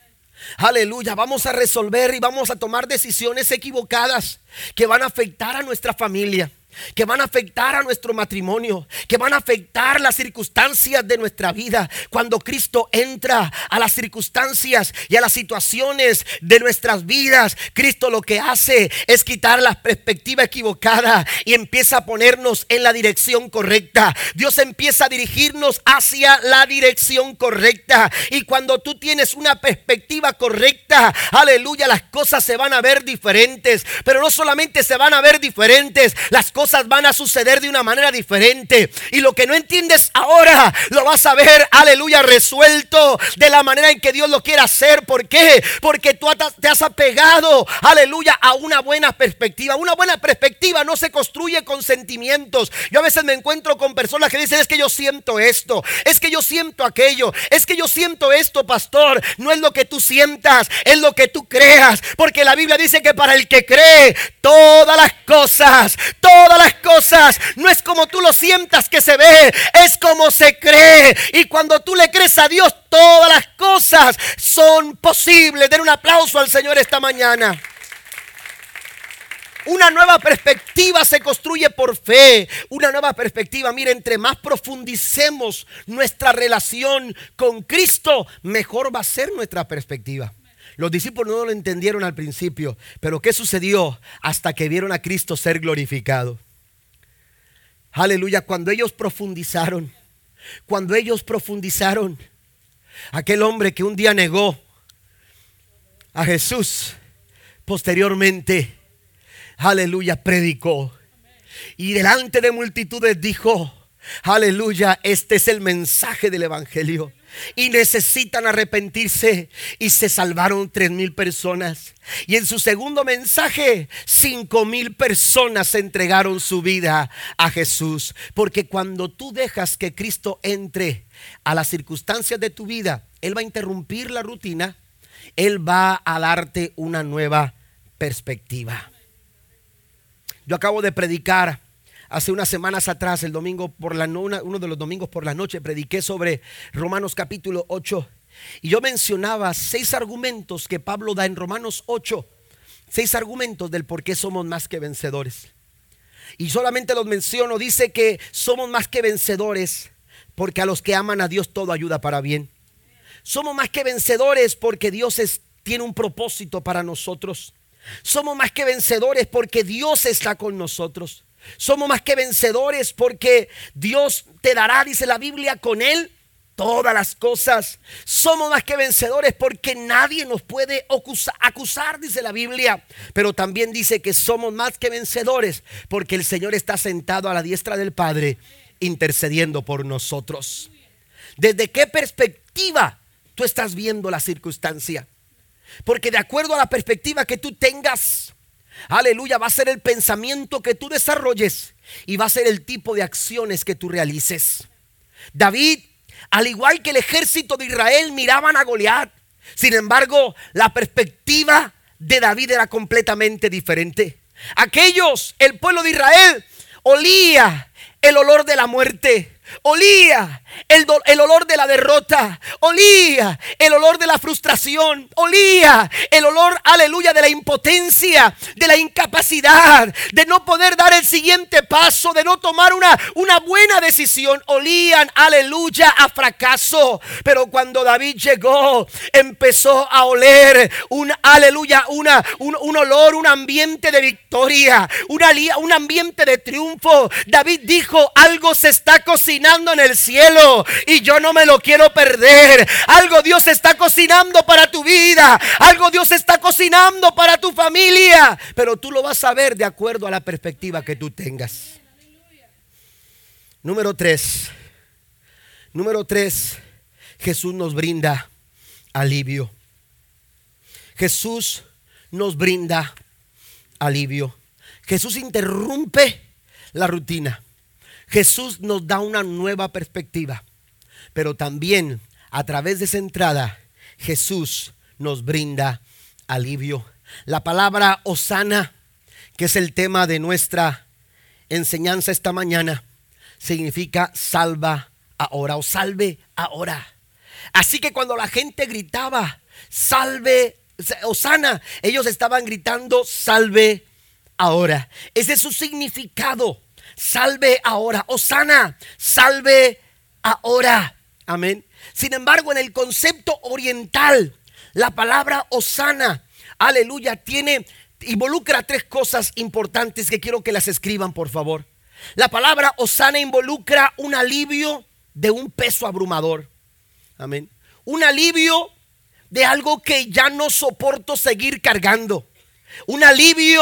Aleluya, vamos a resolver y vamos a tomar decisiones equivocadas que van a afectar a nuestra familia que van a afectar a nuestro matrimonio, que van a afectar las circunstancias de nuestra vida. Cuando Cristo entra a las circunstancias y a las situaciones de nuestras vidas, Cristo lo que hace es quitar la perspectiva equivocada y empieza a ponernos en la dirección correcta. Dios empieza a dirigirnos hacia la dirección correcta. Y cuando tú tienes una perspectiva correcta, aleluya, las cosas se van a ver diferentes. Pero no solamente se van a ver diferentes, las cosas cosas van a suceder de una manera diferente. Y lo que no entiendes ahora, lo vas a ver, aleluya, resuelto de la manera en que Dios lo quiere hacer. ¿Por qué? Porque tú te has apegado, aleluya, a una buena perspectiva. Una buena perspectiva no se construye con sentimientos. Yo a veces me encuentro con personas que dicen, es que yo siento esto, es que yo siento aquello, es que yo siento esto, pastor. No es lo que tú sientas, es lo que tú creas. Porque la Biblia dice que para el que cree, todas las cosas, todas las cosas no es como tú lo sientas que se ve, es como se cree. Y cuando tú le crees a Dios, todas las cosas son posibles. Den un aplauso al Señor esta mañana. Una nueva perspectiva se construye por fe. Una nueva perspectiva, mire, entre más profundicemos nuestra relación con Cristo, mejor va a ser nuestra perspectiva. Los discípulos no lo entendieron al principio, pero ¿qué sucedió hasta que vieron a Cristo ser glorificado? Aleluya, cuando ellos profundizaron, cuando ellos profundizaron, aquel hombre que un día negó a Jesús, posteriormente, aleluya, predicó. Y delante de multitudes dijo, aleluya, este es el mensaje del Evangelio. Y necesitan arrepentirse y se salvaron tres mil personas. Y en su segundo mensaje, cinco mil personas entregaron su vida a Jesús. Porque cuando tú dejas que Cristo entre a las circunstancias de tu vida, Él va a interrumpir la rutina, Él va a darte una nueva perspectiva. Yo acabo de predicar hace unas semanas atrás, el domingo por la uno de los domingos por la noche, prediqué sobre Romanos capítulo 8. Y yo mencionaba seis argumentos que Pablo da en Romanos 8. Seis argumentos del por qué somos más que vencedores. Y solamente los menciono. Dice que somos más que vencedores porque a los que aman a Dios todo ayuda para bien. Somos más que vencedores porque Dios tiene un propósito para nosotros. Somos más que vencedores porque Dios está con nosotros. Somos más que vencedores porque Dios te dará, dice la Biblia, con Él todas las cosas. Somos más que vencedores porque nadie nos puede acusar, dice la Biblia. Pero también dice que somos más que vencedores porque el Señor está sentado a la diestra del Padre intercediendo por nosotros. ¿Desde qué perspectiva tú estás viendo la circunstancia? Porque de acuerdo a la perspectiva que tú tengas, aleluya, va a ser el pensamiento que tú desarrolles y va a ser el tipo de acciones que tú realices. David, al igual que el ejército de Israel, miraban a Goliat. Sin embargo, la perspectiva de David era completamente diferente. Aquellos, el pueblo de Israel, olía el olor de la muerte. Olía el, el, olor de la derrota, olía el olor de la frustración, olía el olor, aleluya, de la impotencia, de la incapacidad, de no poder dar el siguiente paso, de no tomar una, una buena decisión. Olían, aleluya, a fracaso. Pero cuando David llegó, empezó a oler un, aleluya, una, un, un olor, un ambiente de victoria, una, un ambiente de triunfo. David dijo, algo se está cocinando en el cielo y yo no me lo quiero perder. Algo Dios está cocinando para tu vida. Algo Dios está cocinando para tu familia. Pero tú lo vas a ver de acuerdo a la perspectiva que tú tengas. Número tres. Número tres. Jesús nos brinda alivio. Jesús nos brinda alivio. Jesús interrumpe la rutina. Jesús nos da una nueva perspectiva, pero también a través de esa entrada Jesús nos brinda alivio. La palabra Osana, que es el tema de nuestra enseñanza esta mañana, significa salva ahora o salve ahora. Así que cuando la gente gritaba, salve, Osana, ellos estaban gritando, salve ahora. Ese es su significado salve ahora. Osana, salve ahora. Amén. Sin embargo, en el concepto oriental, la palabra Osana, aleluya, tiene, involucra tres cosas importantes que quiero que las escriban, por favor. La palabra Osana involucra un alivio de un peso abrumador. Amén. Un alivio de algo que ya no soporto seguir cargando. Un alivio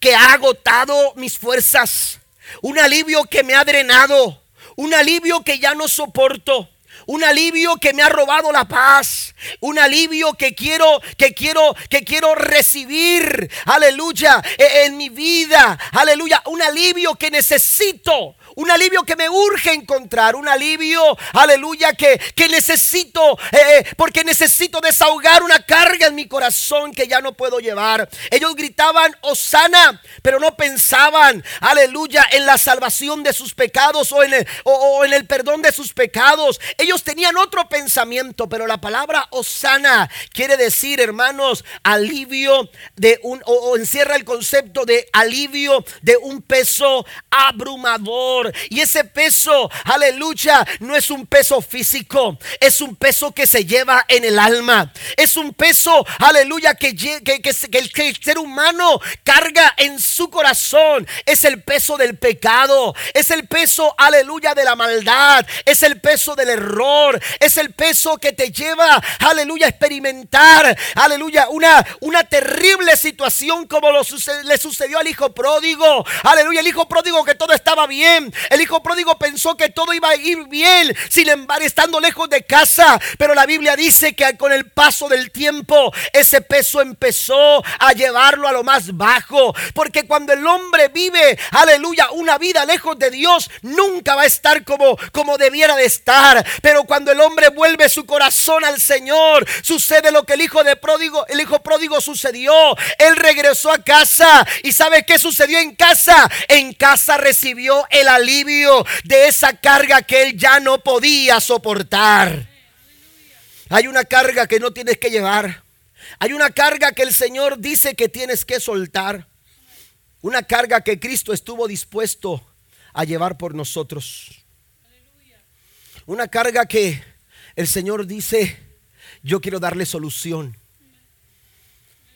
que ha agotado mis fuerzas. Un alivio que me ha drenado. Un alivio que ya no soporto. Un alivio que me ha robado la paz. Un alivio que quiero, que quiero, que quiero recibir. Aleluya. E, en mi vida. Aleluya. Un alivio que necesito un alivio que me urge encontrar, un alivio, aleluya, que, que necesito, eh, eh, porque necesito desahogar una carga en mi corazón que ya no puedo llevar. Ellos gritaban, Osana, pero no pensaban, aleluya, en la salvación de sus pecados o en el, perdón de sus pecados. Ellos tenían otro pensamiento, pero la palabra Osana quiere decir, hermanos, alivio de un, o encierra el concepto de alivio de un peso abrumador. Y ese peso, aleluya, no es un peso físico, es un peso que se lleva en el alma. Es un peso, aleluya, que, que, que, el ser humano carga en su corazón. Es el peso del pecado, es el peso, aleluya, de la maldad, es el peso del error, es el peso que te lleva, aleluya, a experimentar, aleluya, una, una terrible situación como lo le sucedió al hijo pródigo. Aleluya, el hijo pródigo que todo estaba bien, El hijo pródigo pensó que todo iba a ir bien, sin embargo, estando lejos de casa. Pero la Biblia dice que con el paso del tiempo, ese peso empezó a llevarlo a lo más bajo. Porque cuando el hombre vive, aleluya, una vida lejos de Dios, nunca va a estar como, como debiera de estar. Pero cuando el hombre vuelve su corazón al Señor, sucede lo que el hijo de pródigo, el hijo pródigo sucedió. Él regresó a casa y sabe qué sucedió en casa. En casa recibió el alivio de esa carga que él ya no podía soportar. Hay una carga que no tienes que llevar. Hay una carga que el Señor dice que tienes que soltar. Una carga que Cristo estuvo dispuesto a llevar por nosotros. Una carga que el Señor dice, yo quiero darle solución.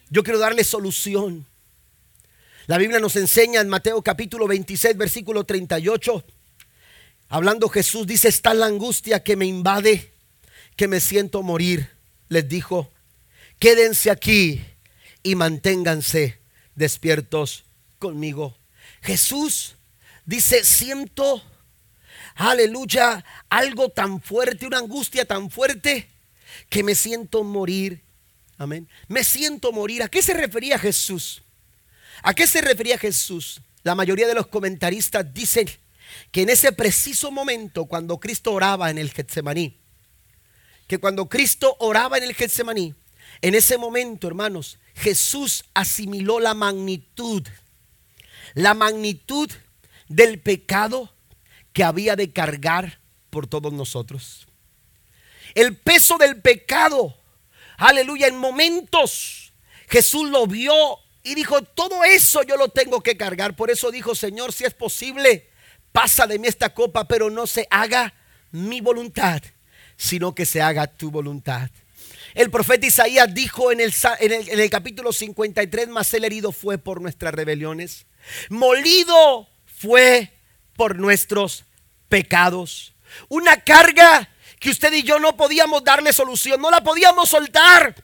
Yo quiero darle solución. La Biblia nos enseña en Mateo capítulo 26, versículo 38, hablando Jesús, dice, está la angustia que me invade, que me siento morir. Les dijo, quédense aquí y manténganse despiertos conmigo. Jesús dice, siento, aleluya, algo tan fuerte, una angustia tan fuerte que me siento morir. Amén. Me siento morir. ¿A qué se refería Jesús? ¿A qué se refería Jesús? La mayoría de los comentaristas dicen que en ese preciso momento, cuando Cristo oraba en el Getsemaní, que cuando Cristo oraba en el Getsemaní, en ese momento, hermanos, Jesús asimiló la magnitud, la magnitud del pecado que había de cargar por todos nosotros. El peso del pecado, aleluya, en momentos Jesús lo vio y dijo, todo eso yo lo tengo que cargar. Por eso dijo, Señor, si es posible, pasa de mí esta copa, pero no se haga mi voluntad, sino que se haga tu voluntad. El profeta Isaías dijo en el, capítulo 53, más el herido fue por nuestras rebeliones, molido fue por nuestros pecados. Una carga que usted y yo no podíamos darle solución, no la podíamos soltar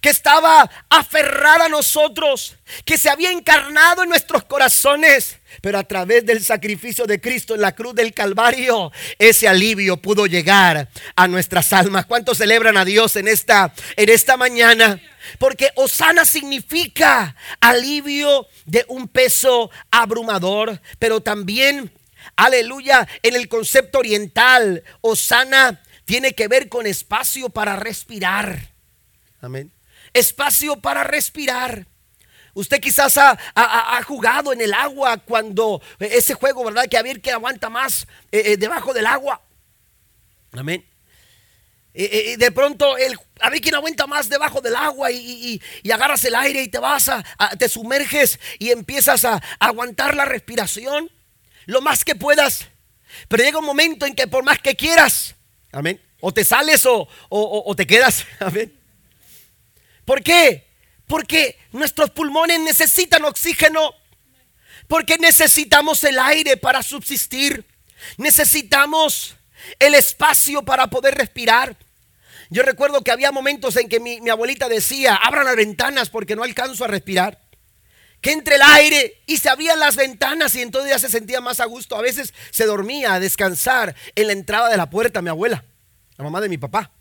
que estaba aferrada a nosotros, que se había encarnado en nuestros corazones. Pero a través del sacrificio de Cristo en la cruz del Calvario, ese alivio pudo llegar a nuestras almas. ¿Cuántos celebran a Dios en esta, en esta mañana? Porque Osana significa alivio de un peso abrumador, pero también, aleluya, en el concepto oriental, Osana tiene que ver con espacio para respirar. Amén espacio para respirar. Usted quizás ha, jugado en el agua cuando ese juego, ¿verdad? Que a ver que aguanta más eh, eh, debajo del agua. Amén. De pronto, el, a ver quién aguanta más debajo del agua y, agarras el aire y te vas a, te sumerges y empiezas a, aguantar la respiración lo más que puedas. Pero llega un momento en que por más que quieras, amén, o te sales o te quedas, amén. ¿Por qué? Porque nuestros pulmones necesitan oxígeno. Porque necesitamos el aire para subsistir. Necesitamos el espacio para poder respirar. Yo recuerdo que había momentos en que mi, abuelita decía, abran las ventanas porque no alcanzo a respirar. Que entre el aire y se abrían las ventanas y entonces ya se sentía más a gusto. A veces se dormía a descansar en la entrada de la puerta mi abuela, la mamá de mi papá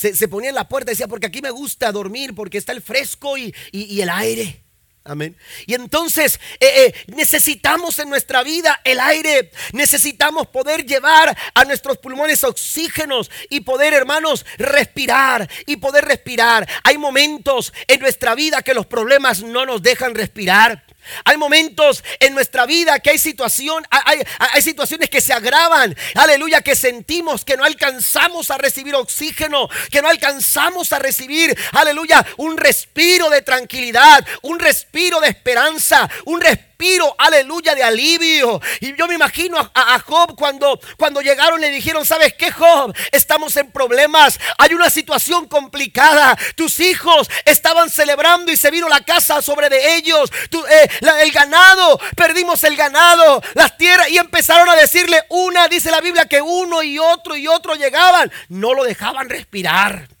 se, ponía en la puerta y decía, porque aquí me gusta dormir, porque está el fresco y, el aire. Amén. Y entonces eh, eh, necesitamos en nuestra vida el aire, necesitamos poder llevar a nuestros pulmones oxígenos y poder, hermanos, respirar y poder respirar. Hay momentos en nuestra vida que los problemas no nos dejan respirar. Hay momentos en nuestra vida que hay situación, hay, situaciones que se agravan, aleluya, que sentimos que no alcanzamos a recibir oxígeno, que no alcanzamos a recibir, aleluya, un respiro de tranquilidad, un respiro de esperanza, un respiro aleluya, de alivio. Y yo me imagino a, Job cuando, cuando llegaron le dijeron, ¿sabes qué, Job? Estamos en problemas, hay una situación complicada. Tus hijos estaban celebrando y se vino la casa sobre de ellos. Eh, el ganado, perdimos el ganado, las tierras. Y empezaron a decirle una, dice la Biblia, que uno y otro y otro llegaban. No lo dejaban respirar.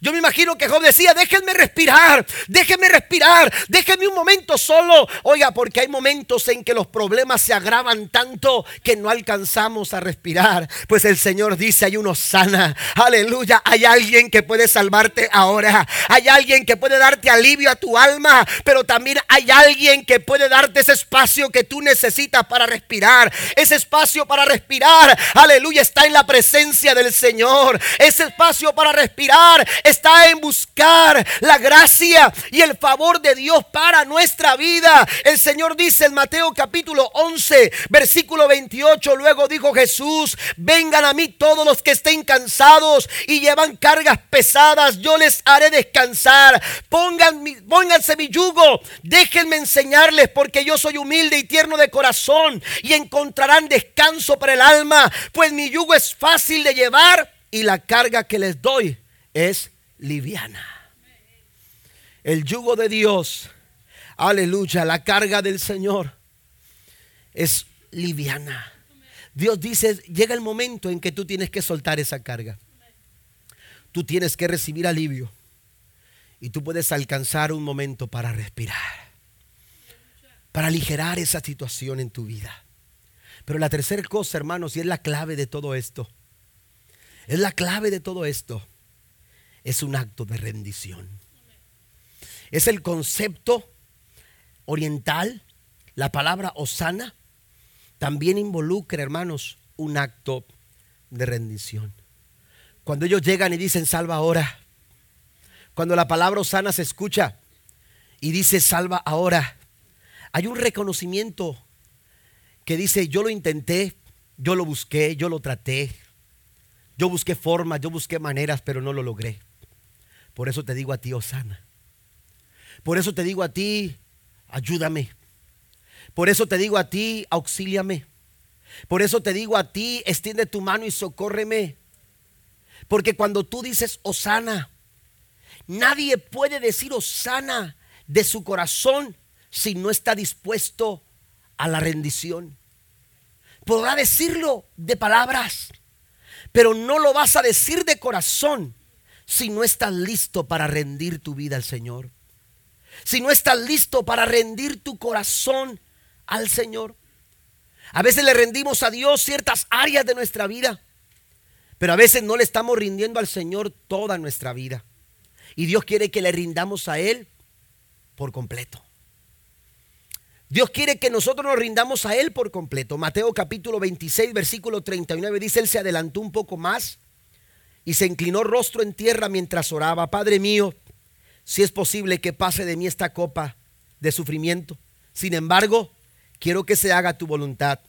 Yo me imagino que Job decía, déjenme respirar, déjenme respirar, déjenme un momento solo. Oiga, porque hay momentos en que los problemas se agravan tanto que no alcanzamos a respirar. Pues el Señor dice, hay uno sana. Aleluya, hay alguien que puede salvarte ahora. Hay alguien que puede darte alivio a tu alma, pero también hay alguien que puede darte ese espacio que tú necesitas para respirar. Ese espacio para respirar, aleluya, está en la presencia del Señor. Ese espacio para respirar está en buscar la gracia y el favor de Dios para nuestra vida. El Señor dice en Mateo capítulo 11, versículo 28, luego dijo Jesús, vengan a mí todos los que estén cansados y llevan cargas pesadas, yo les haré descansar. Pongan, pónganse mi yugo, déjenme enseñarles porque yo soy humilde y tierno de corazón y encontrarán descanso para el alma, pues mi yugo es fácil de llevar y la carga que les doy es liviana. El yugo de Dios, aleluya, la carga del Señor es liviana. Dios dice, llega el momento en que tú tienes que soltar esa carga. Tú tienes que recibir alivio y tú puedes alcanzar un momento para respirar, para aligerar esa situación en tu vida. Pero la tercera cosa, hermanos, y es la clave de todo esto, es la clave de todo esto, es un acto de rendición. Es el concepto oriental, la palabra osana, también involucra, hermanos, un acto de rendición. Cuando ellos llegan y dicen, salva ahora, cuando la palabra osana se escucha y dice, salva ahora, hay un reconocimiento que dice, yo lo intenté, yo lo busqué, yo lo traté, yo busqué formas, yo busqué maneras, pero no lo logré. Por eso te digo a ti, Osana. Por eso te digo a ti, ayúdame. Por eso te digo a ti, auxíliame. Por eso te digo a ti, extiende tu mano y socórreme. Porque cuando tú dices Osana, nadie puede decir Osana de su corazón si no está dispuesto a la rendición. Podrá decirlo de palabras, pero no lo vas a decir de corazón si no estás listo para rendir tu vida al Señor. Si no estás listo para rendir tu corazón al Señor. A veces le rendimos a Dios ciertas áreas de nuestra vida, pero a veces no le estamos rindiendo al Señor toda nuestra vida. Y Dios quiere que le rindamos a Él por completo. Dios quiere que nosotros nos rindamos a Él por completo. Mateo capítulo 26, versículo 39 dice, Él se adelantó un poco más y se inclinó rostro en tierra mientras oraba, Padre mío, si es posible que pase de mí esta copa de sufrimiento. Sin embargo, quiero que se haga tu voluntad,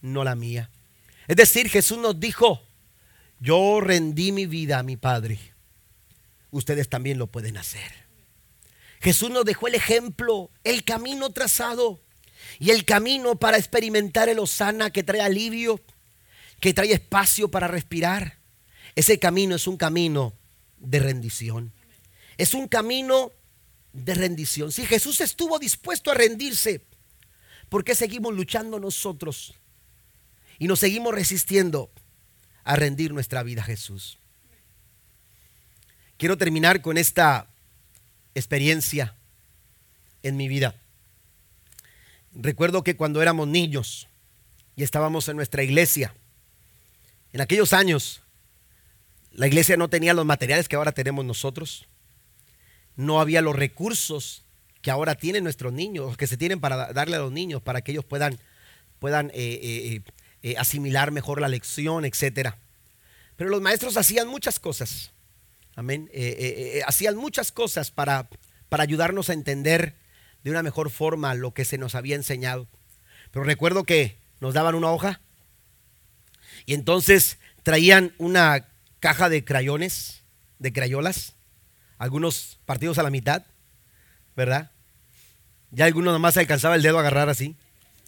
no la mía. Es decir, Jesús nos dijo, yo rendí mi vida a mi Padre. Ustedes también lo pueden hacer. Jesús nos dejó el ejemplo, el camino trazado y el camino para experimentar el osana que trae alivio, que trae espacio para respirar. Ese camino es un camino de rendición. Es un camino de rendición. Si Jesús estuvo dispuesto a rendirse, ¿por qué seguimos luchando nosotros? Y nos seguimos resistiendo a rendir nuestra vida a Jesús. Quiero terminar con esta experiencia en mi vida. Recuerdo que cuando éramos niños y estábamos en nuestra iglesia, en aquellos años, la iglesia no tenía los materiales que ahora tenemos nosotros. No había los recursos que ahora tienen nuestros niños, que se tienen para darle a los niños, para que ellos puedan, puedan eh, eh, eh, asimilar mejor la lección, etc. Pero los maestros hacían muchas cosas. Amén. Hacían muchas cosas para, para ayudarnos a entender de una mejor forma lo que se nos había enseñado. Pero recuerdo que nos daban una hoja y entonces traían una caja de crayones, de crayolas, algunos partidos a la mitad, ¿verdad? Ya algunos nomás alcanzaba el dedo a agarrar así,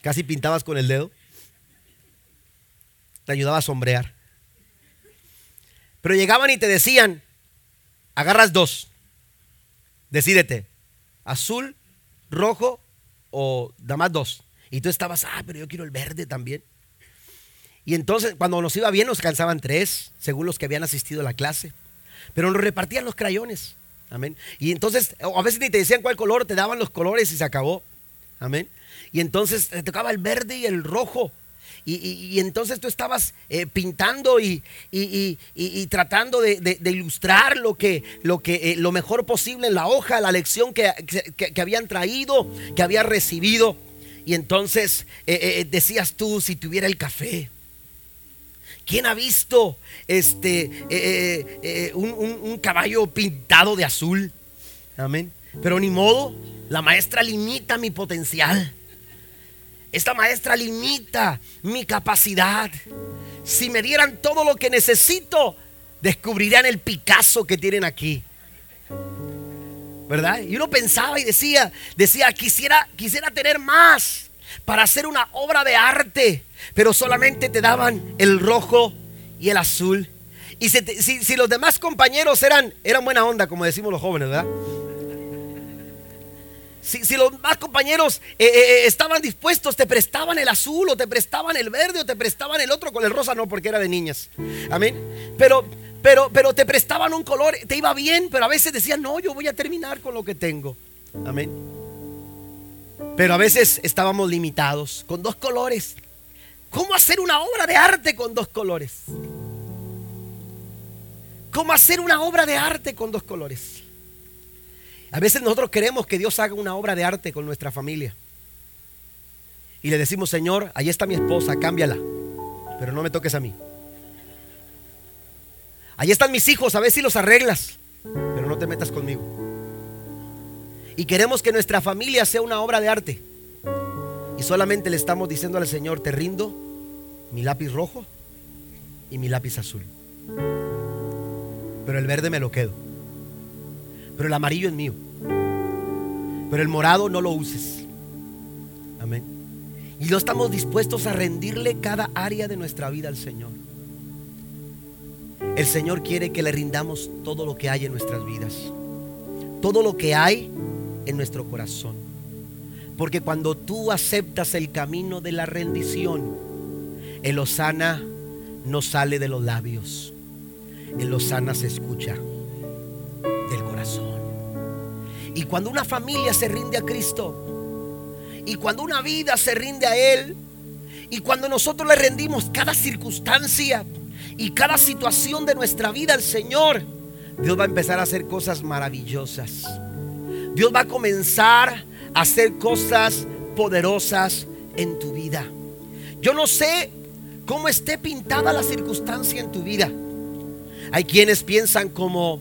casi pintabas con el dedo. Te ayudaba a sombrear. Pero llegaban y te decían, Agarras dos. Decídete. Azul, rojo o nada más dos. Y tú estabas, ah, pero yo quiero el verde también. Y entonces, cuando nos iba bien, nos cansaban tres, según los que habían asistido a la clase. pero nos repartían los crayones. Amén. Y entonces, a veces ni te decían cuál color, te daban los colores y se acabó. Amén. Y entonces te tocaba el verde y el rojo. Y, entonces tú estabas eh, pintando y, tratando de, ilustrar lo, que, lo, que, eh, lo mejor posible en la hoja, la lección que, habían traído, que había recibido. Y entonces eh, decías tú, si tuviera el café, ¿Quién ha visto este, un, un, caballo pintado de azul? Amén. Pero ni modo, la maestra limita mi potencial. Esta maestra limita mi capacidad. Si me dieran todo lo que necesito, descubrirían el Picasso que tienen aquí. ¿Verdad? Y uno pensaba y decía, decía, quisiera, quisiera tener más para hacer una obra de arte, pero solamente te daban el rojo y el azul. Y si, los demás compañeros eran, eran buena onda, como decimos los jóvenes, ¿verdad? Si, los más compañeros eh, eh, eh, estaban dispuestos, te prestaban el azul o te prestaban el verde o te prestaban el otro con el rosa, no, porque era de niñas. Amén. Pero, pero, pero te prestaban un color, te iba bien, pero a veces decían, no, yo voy a terminar con lo que tengo. Amén. Pero a veces estábamos limitados con dos colores. ¿Cómo hacer una obra de arte con dos colores? ¿Cómo hacer una obra de arte con dos colores? A veces nosotros queremos que Dios haga una obra de arte con nuestra familia. Y le decimos, Señor, ahí está mi esposa, cámbiala. Pero no me toques a mí. Ahí están mis hijos, a ver si los arreglas. Pero no te metas conmigo. Y queremos que nuestra familia sea una obra de arte. Y solamente le estamos diciendo al Señor, te rindo mi lápiz rojo y mi lápiz azul. Pero el verde me lo quedo. Pero el amarillo es mío. Pero el morado no lo uses. Amén. Y no estamos dispuestos a rendirle cada área de nuestra vida al Señor. El Señor quiere que le rindamos todo lo que hay en nuestras vidas. Todo lo que hay en nuestro corazón. Porque cuando tú aceptas el camino de la rendición, el Osana no sale de los labios. El Osana se escucha del corazón. Y cuando una familia se rinde a Cristo, y cuando una vida se rinde a Él, y cuando nosotros le rendimos cada circunstancia y cada situación de nuestra vida al Señor, Dios va a empezar a hacer cosas maravillosas. Dios va a comenzar a hacer cosas poderosas en tu vida. Yo no sé cómo esté pintada la circunstancia en tu vida. Hay quienes piensan como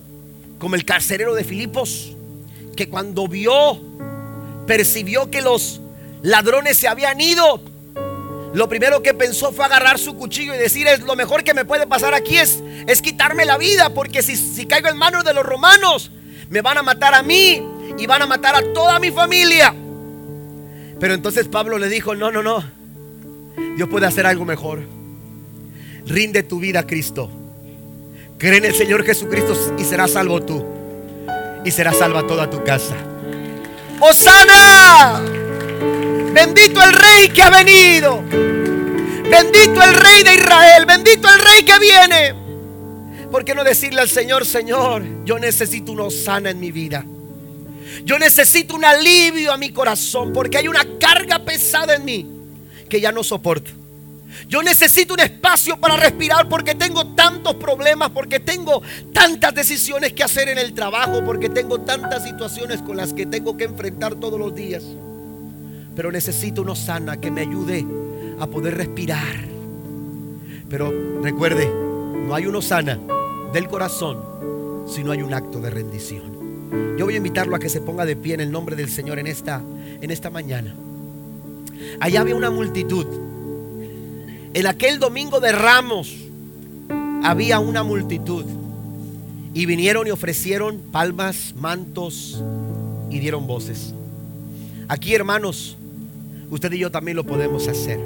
como el carcelero de Filipos, que cuando vio, percibió que los ladrones se habían ido, lo primero que pensó fue agarrar su cuchillo y decir, lo mejor que me puede pasar aquí es, es quitarme la vida, porque si, si caigo en manos de los romanos, me van a matar a mí y van a matar a toda mi familia. Pero entonces Pablo le dijo, no, no, no, Dios puede hacer algo mejor. Rinde tu vida a Cristo. Cree en el Señor Jesucristo y serás salvo tú. Y será salva toda tu casa. ¡Osana! Bendito el Rey que ha venido. Bendito el Rey de Israel. Bendito el Rey que viene. ¿Por qué no decirle al Señor, Señor, yo necesito una Osana en mi vida? Yo necesito un alivio a mi corazón porque hay una carga pesada en mí que ya no soporto. Yo necesito un espacio para respirar porque tengo tantos problemas, porque tengo tantas decisiones que hacer en el trabajo, porque tengo tantas situaciones con las que tengo que enfrentar todos los días. Pero necesito una sana que me ayude a poder respirar. Pero recuerde, no hay una sana del corazón si no hay un acto de rendición. Yo voy a invitarlo a que se ponga de pie en el nombre del Señor en esta, en esta mañana. Allá había una multitud en aquel domingo de ramos había una multitud y vinieron y ofrecieron palmas, mantos y dieron voces. Aquí, hermanos, usted y yo también lo podemos hacer.